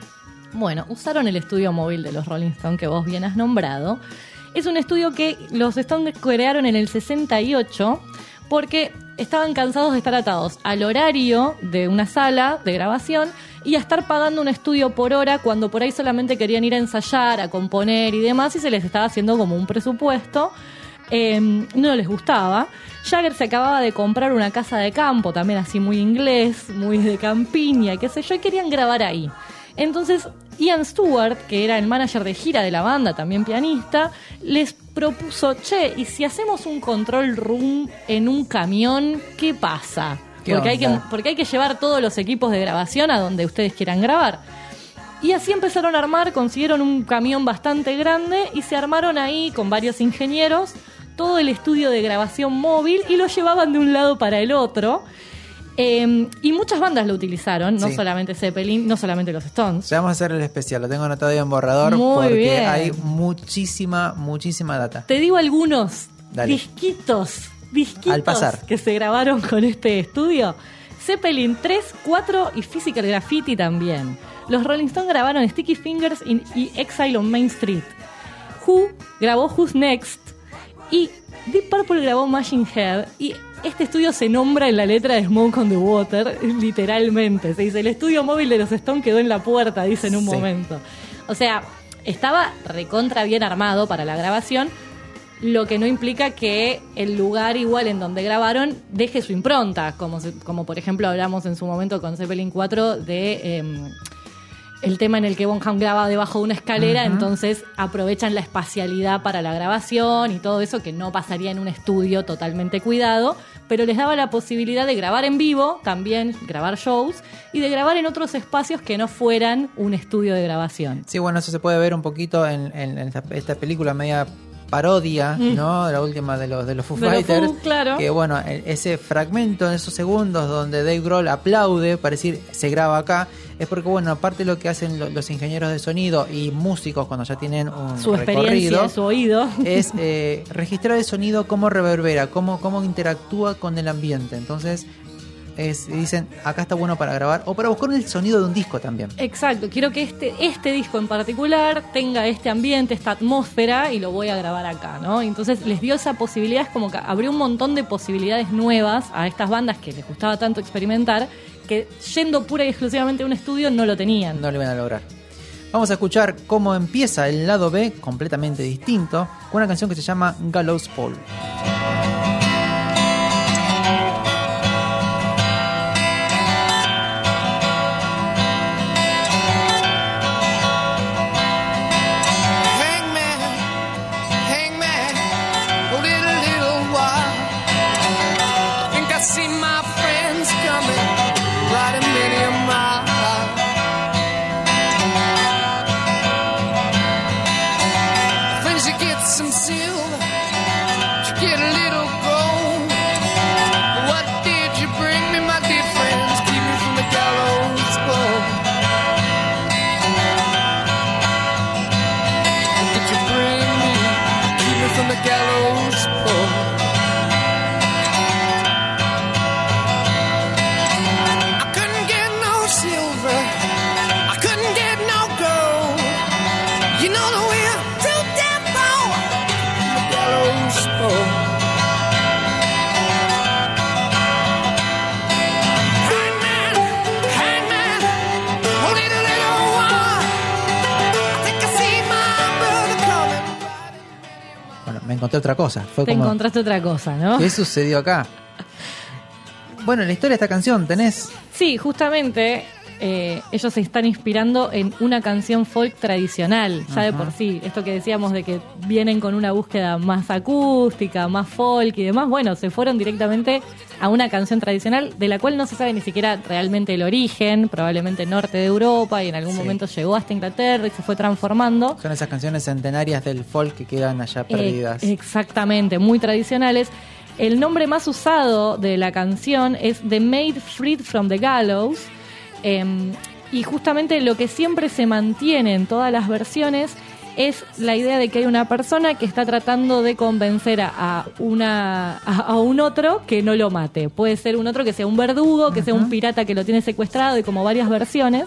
Bueno, usaron el estudio móvil de los Rolling Stones que vos bien has nombrado. Es un estudio que los Stones crearon en el 68 porque estaban cansados de estar atados al horario de una sala de grabación y a estar pagando un estudio por hora cuando por ahí solamente querían ir a ensayar, a componer y demás y se les estaba haciendo como un presupuesto. Eh, no les gustaba. Jagger se acababa de comprar una casa de campo, también así muy inglés, muy de campiña, qué sé yo, y querían grabar ahí. Entonces, Ian Stewart, que era el manager de gira de la banda, también pianista, les propuso, che, ¿y si hacemos un control room en un camión, qué pasa? ¿Qué Porque hay, que, porque hay que llevar todos los equipos de grabación a donde ustedes quieran grabar. Y así empezaron a armar, consiguieron un camión bastante grande y se armaron ahí con varios ingenieros todo el estudio de grabación móvil y lo llevaban de un lado para el otro. Eh, y muchas bandas lo utilizaron, no Sí. solamente Zeppelin, no solamente los Stones. Ya vamos a hacer el especial, lo tengo anotado ahí en borrador Muy porque bien. hay muchísima, muchísima data. Te digo algunos Dale. disquitos, disquitos Al pasar. que se grabaron con este estudio. Zeppelin 3, 4 y Physical Graffiti también. Los Rolling Stones grabaron Sticky Fingers in- y Exile on Main Street. Who grabó Who's Next y Deep Purple grabó Machine Head y este estudio se nombra en la letra de Smoke on the Water, literalmente. Se dice, el estudio móvil de los Stones quedó en la puerta, dice en un Sí. momento. O sea, estaba recontra bien armado para la grabación, lo que no implica que el lugar igual en donde grabaron deje su impronta, como, como por ejemplo hablamos en su momento con Zeppelin 4 de... em, el tema en el que Bonham graba debajo de una escalera, entonces aprovechan la espacialidad para la grabación y todo eso que no pasaría en un estudio totalmente cuidado, pero les daba la posibilidad de grabar en vivo, también grabar shows y de grabar en otros espacios que no fueran un estudio de grabación. Sí, bueno, eso se puede ver un poquito en, en- en esta, esta película media parodia, ¿no? La última de los de los Foo Mm. Los Fighters. Foo, claro. Que bueno, e- ese fragmento en esos segundos donde Dave Grohl aplaude, para decir se graba acá, es porque bueno, aparte lo que hacen lo- los ingenieros de sonido y músicos cuando ya tienen un Su experiencia, recorrido su oído. es eh, registrar el sonido, cómo reverbera, cómo, cómo interactúa con el ambiente. Entonces, es, dicen, acá está bueno para grabar o para buscar el sonido de un disco también. Exacto, quiero que este, este disco en particular tenga este ambiente, esta atmósfera y lo voy a grabar acá, ¿no? Entonces les dio esa posibilidad, es como que abrió un montón de posibilidades nuevas a estas bandas que les gustaba tanto experimentar, que yendo pura y exclusivamente a un estudio no lo tenían. No lo iban a lograr. Vamos a escuchar cómo empieza el lado B, completamente distinto, con una canción que se llama Gallows Pole. Some silver, you get a little encontré otra cosa. Fue Te como, encontraste otra cosa, ¿no? ¿Qué sucedió acá? Bueno, la historia de esta canción, tenés Sí, justamente eh, ellos se están inspirando en una canción folk tradicional, ya de por sí. Esto que decíamos de que vienen con una búsqueda más acústica, más folk y demás, bueno, se fueron directamente a una canción tradicional de la cual no se sabe ni siquiera realmente el origen, probablemente norte de Europa y en algún Sí. momento llegó hasta Inglaterra y se fue transformando. Son esas canciones centenarias del folk que quedan allá perdidas. Eh, exactamente, muy tradicionales. El nombre más usado de la canción es The Maid Freed from the Gallows. Em, y justamente lo que siempre se mantiene en todas las versiones es la idea de que hay una persona que está tratando de convencer a, a una, a, a un otro que no lo mate. Puede ser un otro que sea un verdugo, que sea un pirata que lo tiene secuestrado y como varias versiones.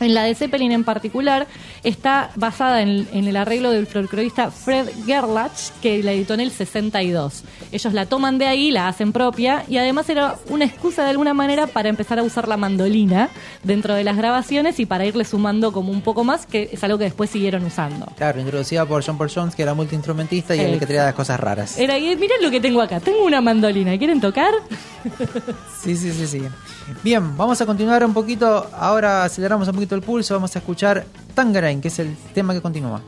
En la de Zeppelin en particular está basada en, en el arreglo del folclorista Fred Gerlach, que la editó en el 62. Ellos la toman de ahí, la hacen propia y además era una excusa de alguna manera para empezar a usar la mandolina dentro de las grabaciones y para irle sumando como un poco más, que es algo que después siguieron usando. Claro, introducida por John Paul Jones, que era multiinstrumentista y el que traía las cosas raras. Era, y miren lo que tengo acá, tengo una mandolina, ¿quieren tocar? Sí, sí, sí, sí. Bien, vamos a continuar un poquito. Ahora aceleramos un poquito el pulso. Vamos a escuchar Tangerine, que es el tema que continúa.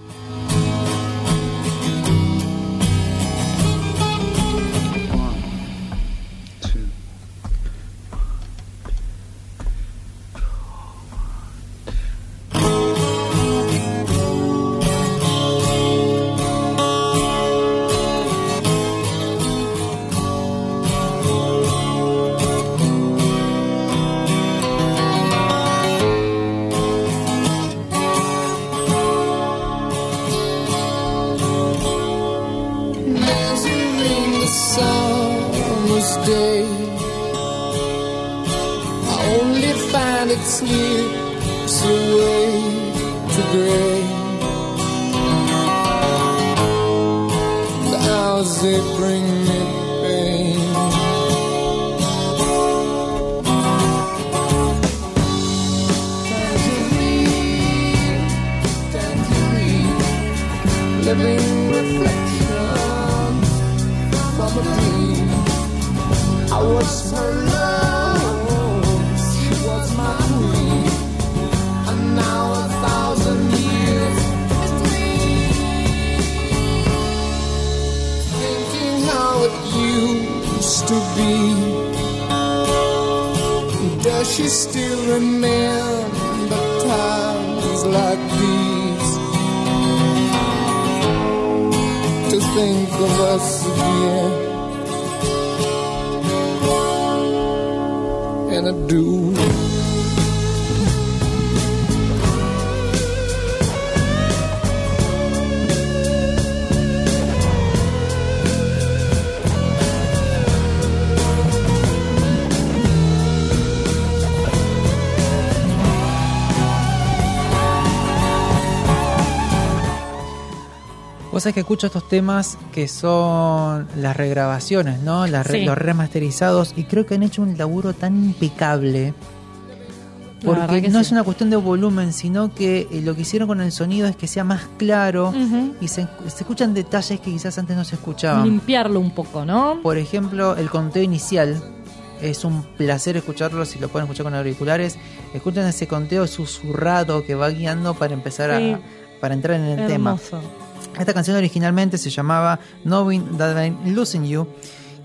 She still remember times like these. To think of us again. And I do. Vos sabés que escucho estos temas que son las regrabaciones, ¿no? Las re- Sí. Los remasterizados. Y creo que han hecho un laburo tan impecable. Porque que no sí. es una cuestión de volumen, sino que eh, lo que hicieron con el sonido es que sea más claro y se, se escuchan detalles que quizás antes no se escuchaban. Limpiarlo un poco, ¿no? Por ejemplo, el conteo inicial. Es un placer escucharlo si lo pueden escuchar con auriculares. Escuchen ese conteo susurrado que va guiando para empezar Sí. a para entrar en el tema. Esta canción originalmente se llamaba Knowing That I'm Losing You,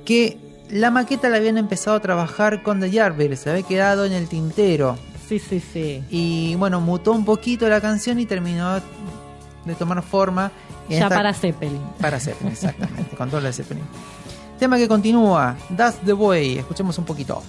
que la maqueta la habían empezado a trabajar con The Yardbirds, se había quedado en el tintero. Sí, sí, sí. Y bueno, mutó un poquito la canción y terminó de tomar forma. en Ya esta- para Zeppelin. Para Zeppelin, exactamente, con todo de Zeppelin. Tema que continúa, That's the Way, escuchemos un poquito.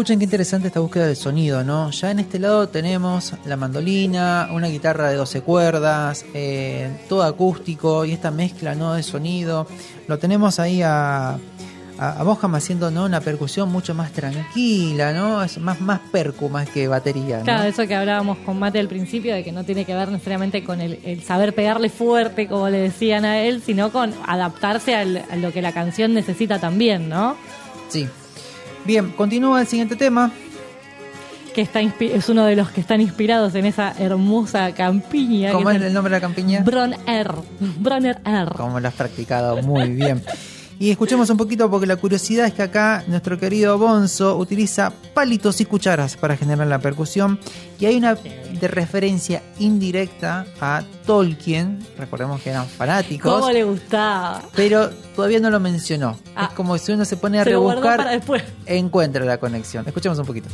Escuchen qué interesante esta búsqueda del sonido, ¿no? Ya en este lado tenemos la mandolina, una guitarra de 12 cuerdas, eh, todo acústico y esta mezcla, ¿no? De sonido. Lo tenemos ahí a, a, a Boham haciendo, ¿no? Una percusión mucho más tranquila, ¿no? Es más, más percu más que batería, ¿no? Claro, eso que hablábamos con Mate al principio, de que no tiene que ver necesariamente con el, el saber pegarle fuerte, como le decían a él, sino con adaptarse al- a lo que la canción necesita también, ¿no? Sí. Bien, continúa el siguiente tema. Que está es uno de los que están inspirados en esa hermosa campiña. ¿Cómo es el nombre de la campiña? Bronner. Bronner R. Como lo has practicado muy bien. Y escuchemos un poquito porque la curiosidad es que acá nuestro querido Bonzo utiliza palitos y cucharas para generar la percusión y hay una de referencia indirecta a Tolkien, recordemos que eran fanáticos, ¿Cómo le gustaba? pero todavía no lo mencionó. Ah. es como si uno se pone a Se rebuscar, encuentra la conexión. Escuchemos un poquito.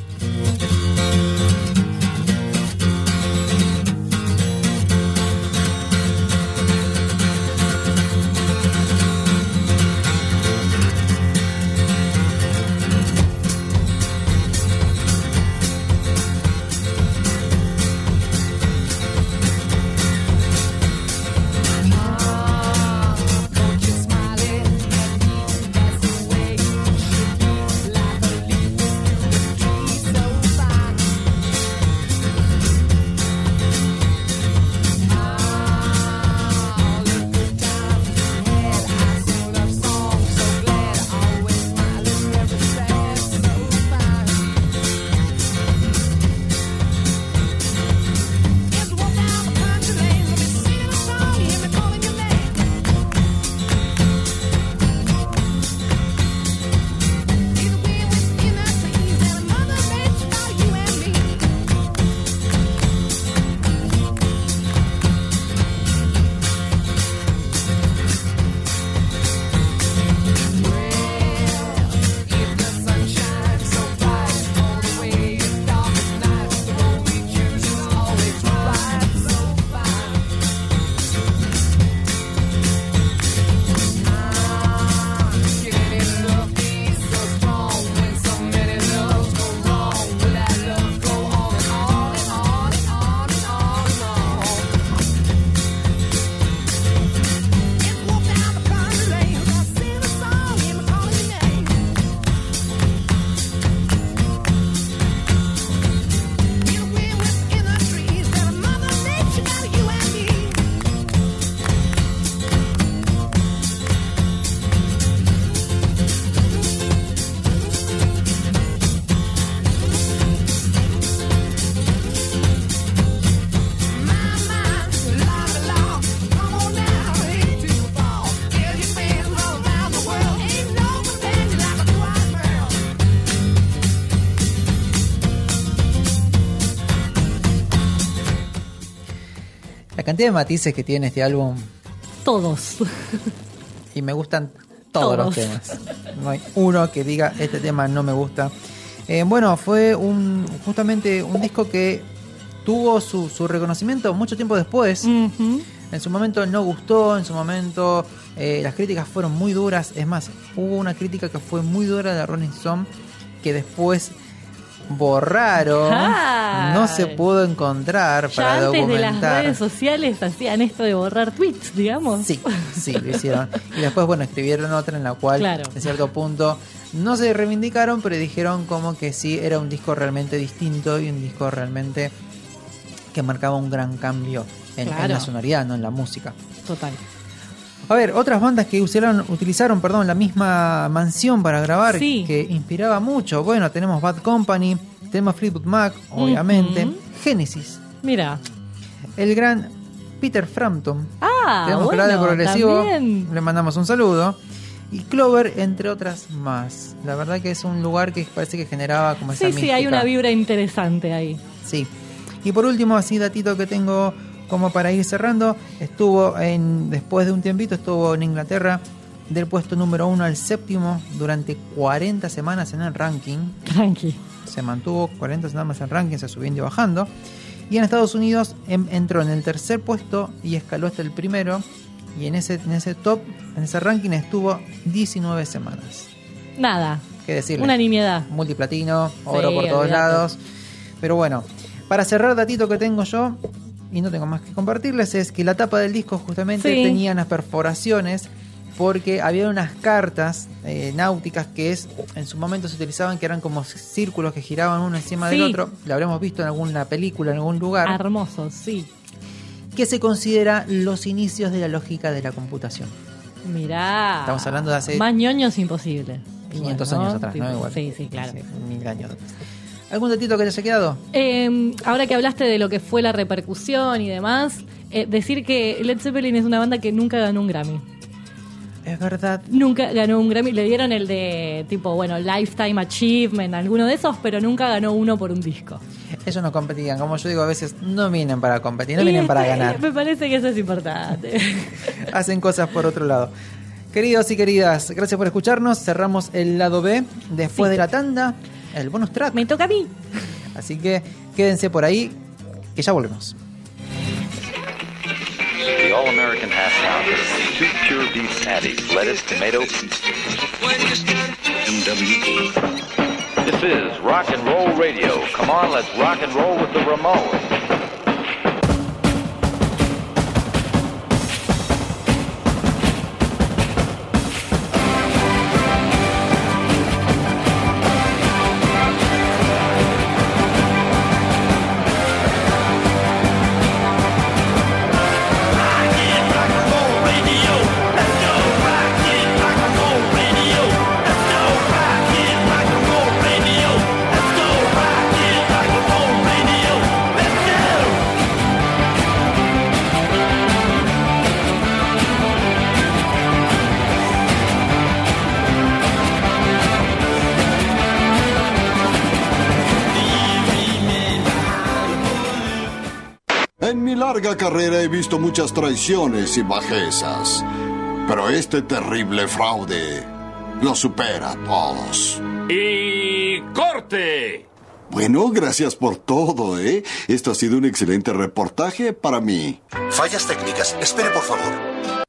Cantidad de matices que tiene este álbum Todos. y me gustan todos, los temas. No hay uno que diga este tema no me gusta. Eh, bueno, fue un justamente un disco que tuvo su, su reconocimiento mucho tiempo después. En su momento no gustó, en su momento eh, las críticas fueron muy duras. Es más, hubo una crítica que fue muy dura de Rolling Stone que después borraron. No se pudo encontrar Ya para antes de las documentar. redes sociales hacían esto de borrar tweets, digamos. Sí, sí, lo hicieron. Y después, bueno, escribieron otra en la cual, Claro. en cierto punto, no se reivindicaron, pero dijeron como que sí, era un disco realmente distinto y un disco realmente que marcaba un gran cambio en, la sonoridad, no en la música. Total. A ver, otras bandas que usaron, utilizaron perdón, la misma mansión para grabar, Sí. que inspiraba mucho. Bueno, tenemos Bad Company, tenemos Fleetwood Mac, obviamente. Genesis, Mira. el gran Peter Frampton, Ah, tenemos bueno, Radio Progresivo, también. le mandamos un saludo. Y Clover, entre otras más. La verdad que es un lugar que parece que generaba como esa Sí, sí, hay una vibra interesante ahí. Sí. Y por último, así datito que tengo como para ir cerrando, estuvo en después de un tiempito, estuvo en Inglaterra del puesto número uno al séptimo durante 40 semanas en el ranking. Tranqui. Se mantuvo 40 semanas en el ranking, se subiendo y bajando. Y en Estados Unidos em- entró en el tercer puesto y escaló hasta el primero. Y en ese, en ese top, en ese ranking estuvo 19 semanas. Nada. ¿Qué decirle? Una nimiedad. multiplatino, oro Sí, por todos olvídate. lados. Pero bueno, para cerrar datito que tengo yo, y no tengo más que compartirles, es que la tapa del disco justamente Sí. tenía unas perforaciones porque había unas cartas eh, náuticas que es en su momento se utilizaban que eran como círculos que giraban uno encima del otro. Lo habremos visto en alguna película, en algún lugar, Hermoso, sí. que se considera los inicios de la lógica de la computación. Mirá. Estamos hablando de hace Más ñoños imposible. 500 Bueno, años atrás, tipo, ¿no? Igual. Sí, sí, claro. Sí, mil años atrás. ¿Algún datito que te haya quedado? Eh, ahora que hablaste de lo que fue la repercusión y demás, eh, decir que Led Zeppelin es una banda que nunca ganó un Grammy. Es verdad. Nunca ganó un Grammy. Le dieron el de tipo, bueno, Lifetime Achievement, alguno de esos, pero nunca ganó uno por un disco. Ellos no competían, como yo digo a veces, no vienen para competir, no Y vienen para este, ganar. Me parece que eso es importante. Hacen cosas por otro lado. Queridos y queridas, gracias por escucharnos. Cerramos el lado B después Sí. de la tanda, el bonus track. Me toca a mí. Así que quédense por ahí, que ya volvemos. The All American half pounder. Two pure beef patties, lettuce, tomato. This is rock and roll radio. Come on, let's rock and roll with the Ramones. Larga carrera he visto muchas traiciones y bajezas, pero este terrible fraude lo supera a todos. Y corte. Bueno, gracias por todo, ¿eh? Esto ha sido un excelente reportaje para mí. Fallas técnicas. Espere, por favor.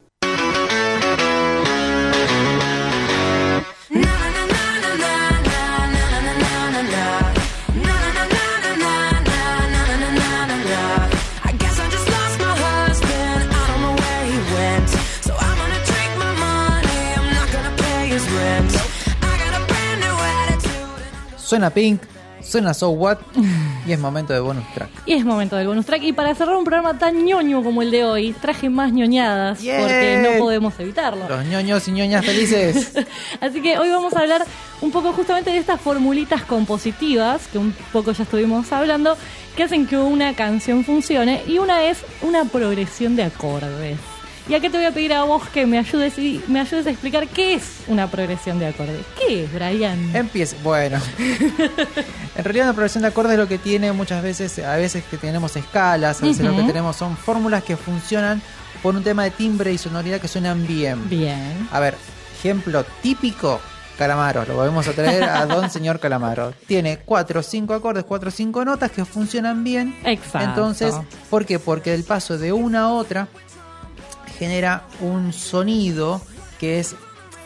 Suena Pink, suena So What y es momento de bonus track. Y es momento del bonus track. Y para cerrar un programa tan ñoño como el de hoy, traje más ñoñadas porque no podemos evitarlo. Los ñoños y ñoñas felices. Así que hoy vamos a hablar un poco justamente de estas formulitas compositivas, que un poco ya estuvimos hablando, que hacen que una canción funcione. Y una es una progresión de acordes. Y acá te voy a pedir a vos que me ayudes y me ayudes a explicar qué es una progresión de acordes. ¿Qué es, Brian? Empieza. Bueno. en realidad una progresión de acordes lo que tiene muchas veces, a veces que tenemos escalas, a veces lo que tenemos son fórmulas que funcionan por un tema de timbre y sonoridad que suenan bien. Bien. A ver, ejemplo típico, Calamaro, lo volvemos a traer a Don Señor Calamaro. Tiene cuatro o cinco acordes, cuatro o cinco notas que funcionan bien. Exacto. Entonces, ¿por qué? Porque el paso de una a otra genera un sonido que es,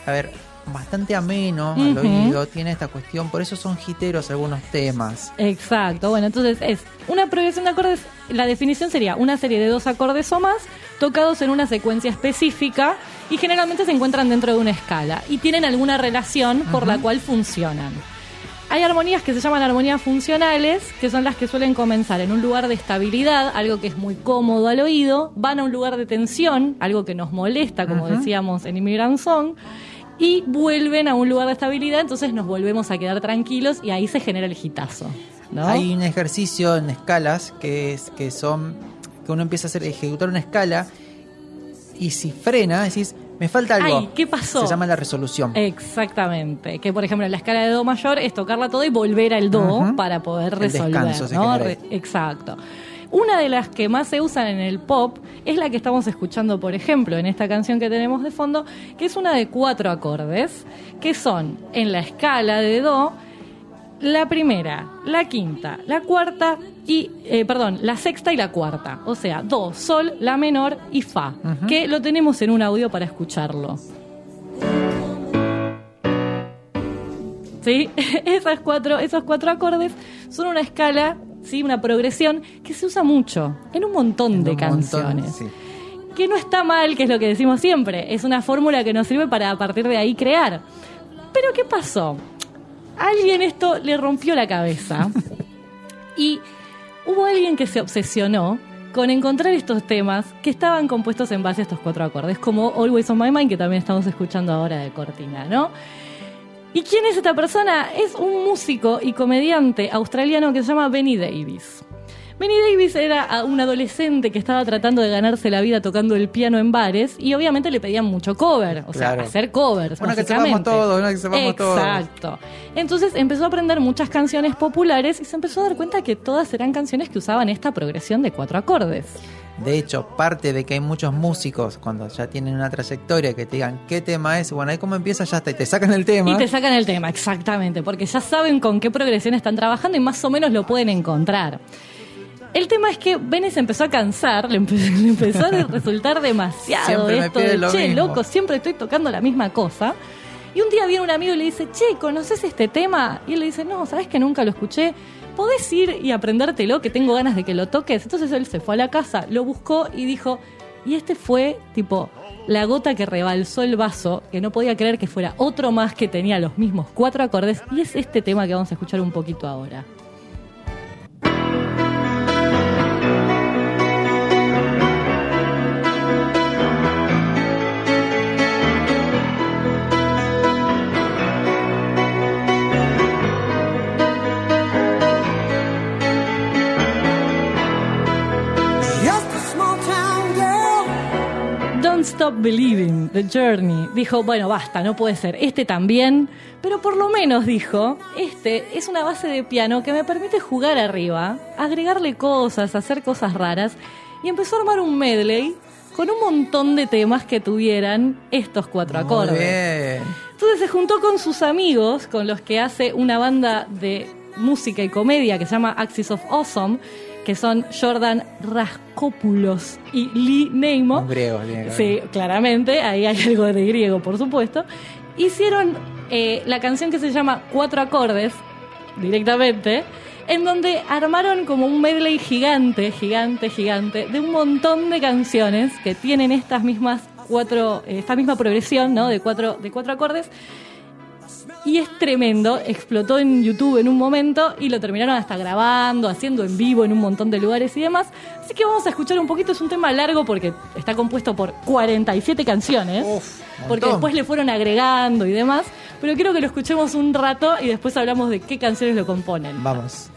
a ver, bastante ameno al oído, tiene esta cuestión, por eso son giteros algunos temas. Exacto, bueno, entonces es una progresión de acordes, la definición sería una serie de dos acordes o más tocados en una secuencia específica y generalmente se encuentran dentro de una escala y tienen alguna relación por la cual funcionan. Hay armonías que se llaman armonías funcionales, que son las que suelen comenzar en un lugar de estabilidad, algo que es muy cómodo al oído, van a un lugar de tensión, algo que nos molesta, como decíamos en Immigrant Song, y vuelven a un lugar de estabilidad, entonces nos volvemos a quedar tranquilos y ahí se genera el hitazo. ¿no? Hay un ejercicio en escalas que es que son que uno empieza a hacer ejecutar una escala y si frena decís me falta algo. Ay, ¿qué pasó? Se llama la resolución. Exactamente. Que por ejemplo en la escala de Do mayor es tocarla toda y volver al Do para poder El resolver. descanso se ¿no? Re-. Exacto. Una de las que más se usan en el pop es la que estamos escuchando, por ejemplo, en esta canción que tenemos de fondo, que es una de cuatro acordes, que son en la escala de Do, la primera, la quinta, la cuarta y, eh, perdón, la sexta y la cuarta. O sea, Do, Sol, La menor y Fa, que lo tenemos en un audio para escucharlo. ¿Sí? Esas cuatro, esos cuatro acordes son una escala, ¿sí? una progresión que se usa mucho en un montón de Un montón, canciones. sí. Que no está mal, que es lo que decimos siempre. Es una fórmula que nos sirve para a partir de ahí crear. Pero ¿qué pasó? Alguien esto le rompió la cabeza. y hubo alguien que se obsesionó con encontrar estos temas que estaban compuestos en base a estos cuatro acordes, como Always on My Mind, que también estamos escuchando ahora de Cortina, ¿no? ¿Y quién es esta persona? Es un músico y comediante australiano que se llama Benny Davis. Benny Davis era un adolescente que estaba tratando de ganarse la vida tocando el piano en bares y obviamente le pedían mucho cover, o sea, Claro. hacer covers. Una que sepamos todo, una que sepamos todo. Exacto. Entonces empezó a aprender muchas canciones populares y se empezó a dar cuenta que todas eran canciones que usaban esta progresión de cuatro acordes. De hecho, parte de que hay muchos músicos cuando ya tienen una trayectoria que te digan qué tema es, bueno, ahí como empieza ya está y te sacan el tema. Y te sacan el tema, exactamente, porque ya saben con qué progresión están trabajando y más o menos lo pueden encontrar. El tema es que Benny se empezó a cansar, le, empe- le empezó a resultar demasiado Siempre esto de, lo che, mismo". loco, siempre estoy tocando la misma cosa. Y un día viene un amigo y le dice, che, ¿conoces este tema? Y él le dice, no, ¿sabes que nunca lo escuché? ¿Podés ir y aprendértelo, que tengo ganas de que lo toques? Entonces él se fue a la casa, lo buscó y dijo, y este fue, tipo, la gota que rebalsó el vaso, que no podía creer que fuera otro más que tenía los mismos cuatro acordes, y es este tema que vamos a escuchar un poquito ahora. Stop Believing, The Journey. Dijo, bueno, basta, no puede ser. Este también, pero por lo menos dijo, este es una base de piano que me permite jugar arriba, agregarle cosas, hacer cosas raras, y empezó a armar un medley con un montón de temas que tuvieran estos cuatro Muy acordes. bien. Entonces se juntó con sus amigos, con los que hace una banda de música y comedia que se llama Axis of Awesome, que son Jordan Raskopoulos y Lee Neimo. Un griego tiene que ver. Sí, claramente, ahí hay algo de griego, por supuesto. Hicieron eh, la canción que se llama Cuatro Acordes, directamente, en donde armaron como un medley gigante, gigante, gigante, de un montón de canciones que tienen estas mismas cuatro, eh, esta misma progresión, ¿no? De cuatro, de cuatro acordes. Y es tremendo, explotó en YouTube en un momento y lo terminaron hasta grabando, haciendo en vivo en un montón de lugares y demás. Así que vamos a escuchar un poquito, es un tema largo porque está compuesto por 47 canciones, porque montón. después le fueron agregando y demás, pero quiero que lo escuchemos un rato y después hablamos de qué canciones lo componen. Vamos.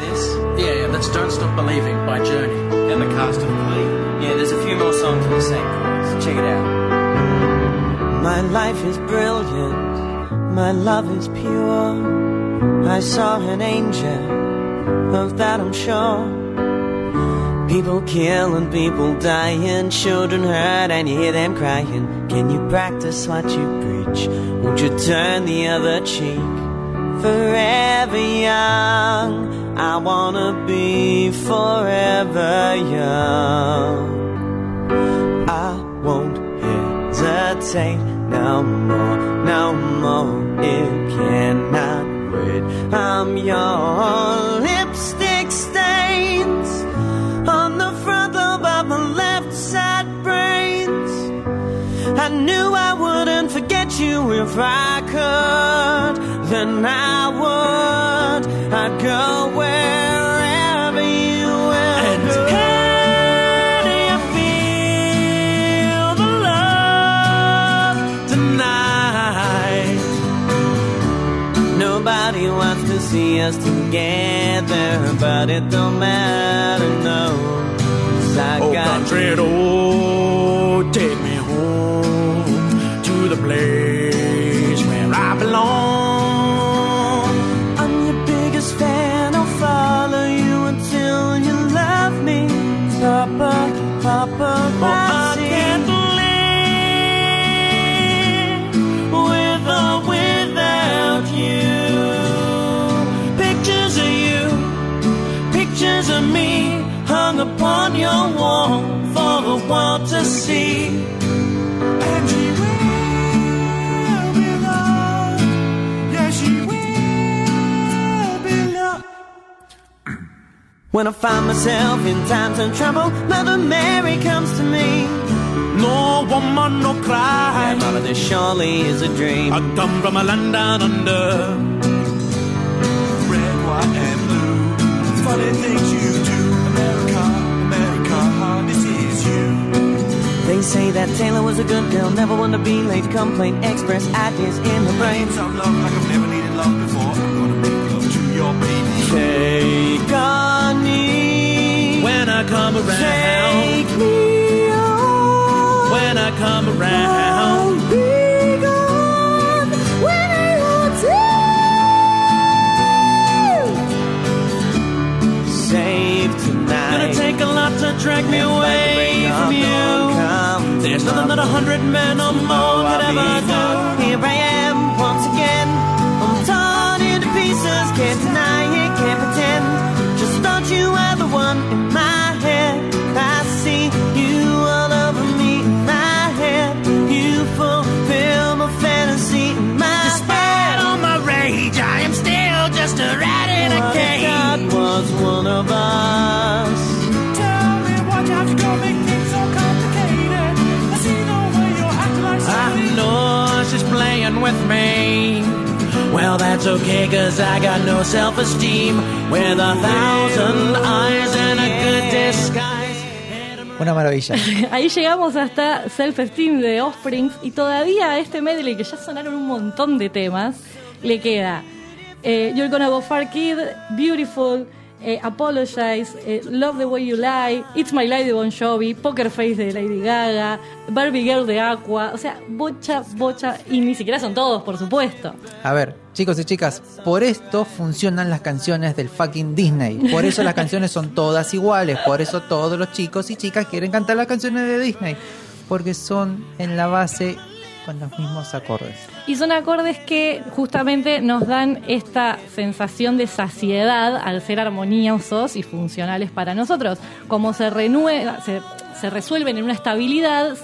this Yeah, yeah, that's Don't Stop Believing by Journey. And the cast of Glee. Yeah, there's a few more songs in the same chorus. Check it out. My life is brilliant. My love is pure. I saw an angel. Of that I'm sure. People kill and people dying, children hurt, and you hear them crying. Can you practice what you preach? Won't you turn the other cheek? Forever young, I wanna be forever young. I won't hesitate no more, no more. It cannot wait. I'm your lipstick stains on the front of my left side brains. I knew I wouldn't forget you if I could. Then I would. I'd go wherever together, but it don't matter, no. 'Cause I Oh, got country the to see. And she will be loved. Yes, she will be loved. When I find myself in times of trouble, Mother Mary comes to me. No woman, no cry. Yeah, Mama, this surely is a dream. I come from a land down under. Red, white, and blue. Funny things you They say that Taylor was a good girl, never one to be late. Complain, express ideas in her brain. Some love like I've never needed love before. I'm gonna make love to your baby. Take on me When I come around, Take me on. when I come around. I'll be gone when I want to. Save tonight. Gonna take a lot to drag me away from you. There's nothing that a hundred men or more could ever do. Here I am once again. I'm torn into pieces. Can't deny it, can't pretend. Just thought you were the one in my head. I see you all over me in my head. You fulfill my fantasy in my Despite all my rage, I am still just a rat in a What if cage. God was one of us. With me. Well, that's okay, cause I got no self esteem. With a thousand eyes and a good disguise. Una maravilla. Ahí llegamos hasta Self Esteem de Offsprings y todavía a este medley que ya sonaron un montón de temas, le queda eh, You're Gonna Go Far Kid, Beautiful, eh, Apologize, eh, Love the Way You Lie, It's My Life de Bon Jovi, Poker Face de Lady Gaga, Barbie Girl de Aqua, o sea, bocha, bocha, y ni siquiera son todos, por supuesto. A ver, chicos y chicas, por esto funcionan las canciones del fucking Disney. Por eso las canciones son todas iguales. Por eso todos los chicos y chicas quieren cantar las canciones de Disney. Porque son en la base con los mismos acordes. Y son acordes que justamente nos dan esta sensación de saciedad al ser armoniosos y funcionales para nosotros. Como se renueva, se, resuelven en una estabilidad,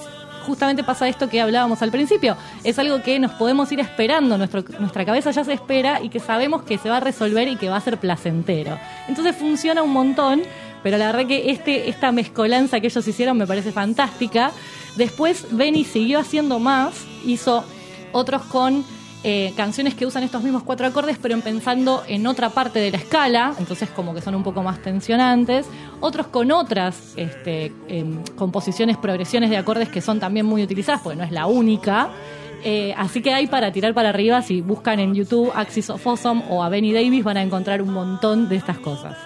justamente pasa esto que hablábamos al principio. Es algo que nos podemos ir esperando, nuestro, nuestra cabeza ya se espera y que sabemos que se va a resolver y que va a ser placentero. Entonces funciona un montón, pero la verdad que este, esta mezcolanza que ellos hicieron me parece fantástica. Después Benny siguió haciendo más, hizo otros con eh, canciones que usan estos mismos cuatro acordes, pero pensando en otra parte de la escala, entonces como que son un poco más tensionantes. Otros con otras este, em, composiciones, progresiones de acordes que son también muy utilizadas, porque no es la única. Eh, así que hay para tirar para arriba, si buscan en YouTube Axis of Awesome o a Benny Davis van a encontrar un montón de estas cosas.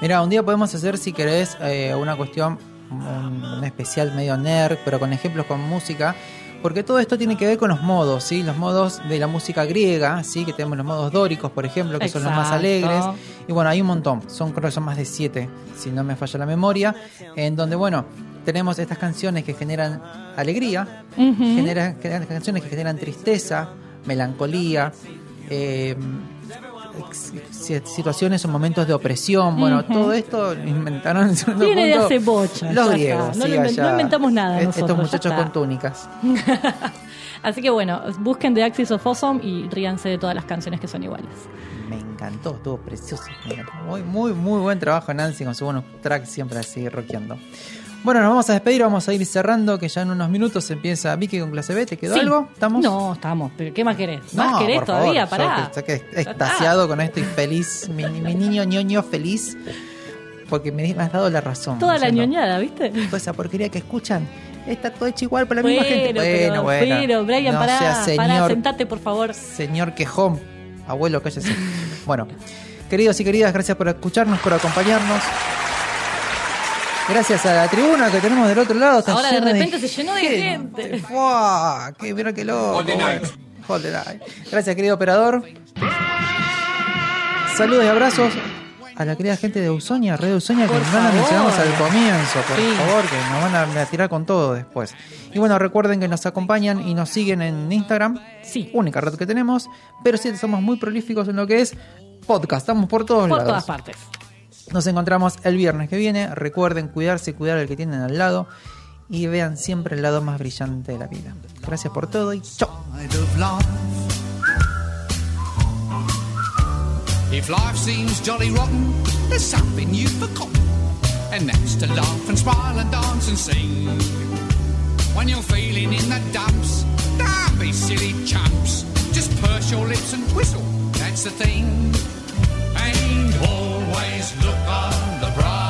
Mira, un día podemos hacer, si querés, eh, una cuestión, un, un especial medio nerd, pero con ejemplos con música. Porque todo esto tiene que ver con los modos, ¿sí? Los modos de la música griega, ¿sí? Que tenemos los modos dóricos, por ejemplo, que son los más alegres. Y bueno, hay un montón. Son, creo que son más de siete, si no me falla la memoria. En donde, bueno, tenemos estas canciones que generan alegría, generan, generan canciones que generan tristeza, melancolía, eh, situaciones o momentos de opresión. Bueno, todo esto lo inventaron en segundo Viene de hace bocha, Los griegos. No sí, inventamos nada nosotros, Estos muchachos con túnicas. Así que bueno, busquen The Axis of Awesome y ríanse de todas las canciones que son iguales. Me encantó, estuvo precioso. Muy, muy, muy buen trabajo, Nancy, con su buenos tracks siempre así rockeando. Bueno, nos vamos a despedir, vamos a ir cerrando, que ya en unos minutos empieza Vicky con clase B. ¿Te quedó Sí. algo? ¿Estamos? No, estamos. ¿Pero qué más querés? ¿Más No, querés por todavía? favor, Pará. Yo que que extasiado con esto y feliz. Mi, mi niño ñoño feliz. Porque me, me has dado la razón. Toda la ñoñada, ¿viste? Toda esa porquería que escuchan. Está todo hecho igual por la Bueno, misma gente. pero, Bueno, bueno. pero, Brian, no pará, sea pará, señor, sentate, por favor. señor quejón. Abuelo, cállese. bueno, queridos y queridas, gracias por escucharnos, por acompañarnos. Gracias a la tribuna que tenemos del otro lado. está Ahora de repente se llenó de gente. ¡Fua! ¡Qué, mira qué loco! Hold the bueno. night. Hold the night. Gracias, querido operador. Saludos y abrazos a la querida gente de Usonia, Red Usonia, que Por no la mencionamos al comienzo, por Sí. favor, que nos van a, a tirar con todo después. Y bueno, recuerden que nos acompañan y nos siguen en Instagram. Sí. Única red que tenemos, pero sí somos muy prolíficos en lo que es podcast. Estamos por todos Por lados. todas partes. Nos encontramos el viernes que viene. Recuerden cuidarse cuidar al que tienen al lado. Y vean siempre el lado más brillante de la vida. Gracias por todo y chao. If life seems jolly rotten, there's something you've forgotten, and that's to laugh and smile and dance and sing. When you're feeling in the dumps, don't be silly chumps. Just purse your lips and whistle, that's the thing. always look on the bright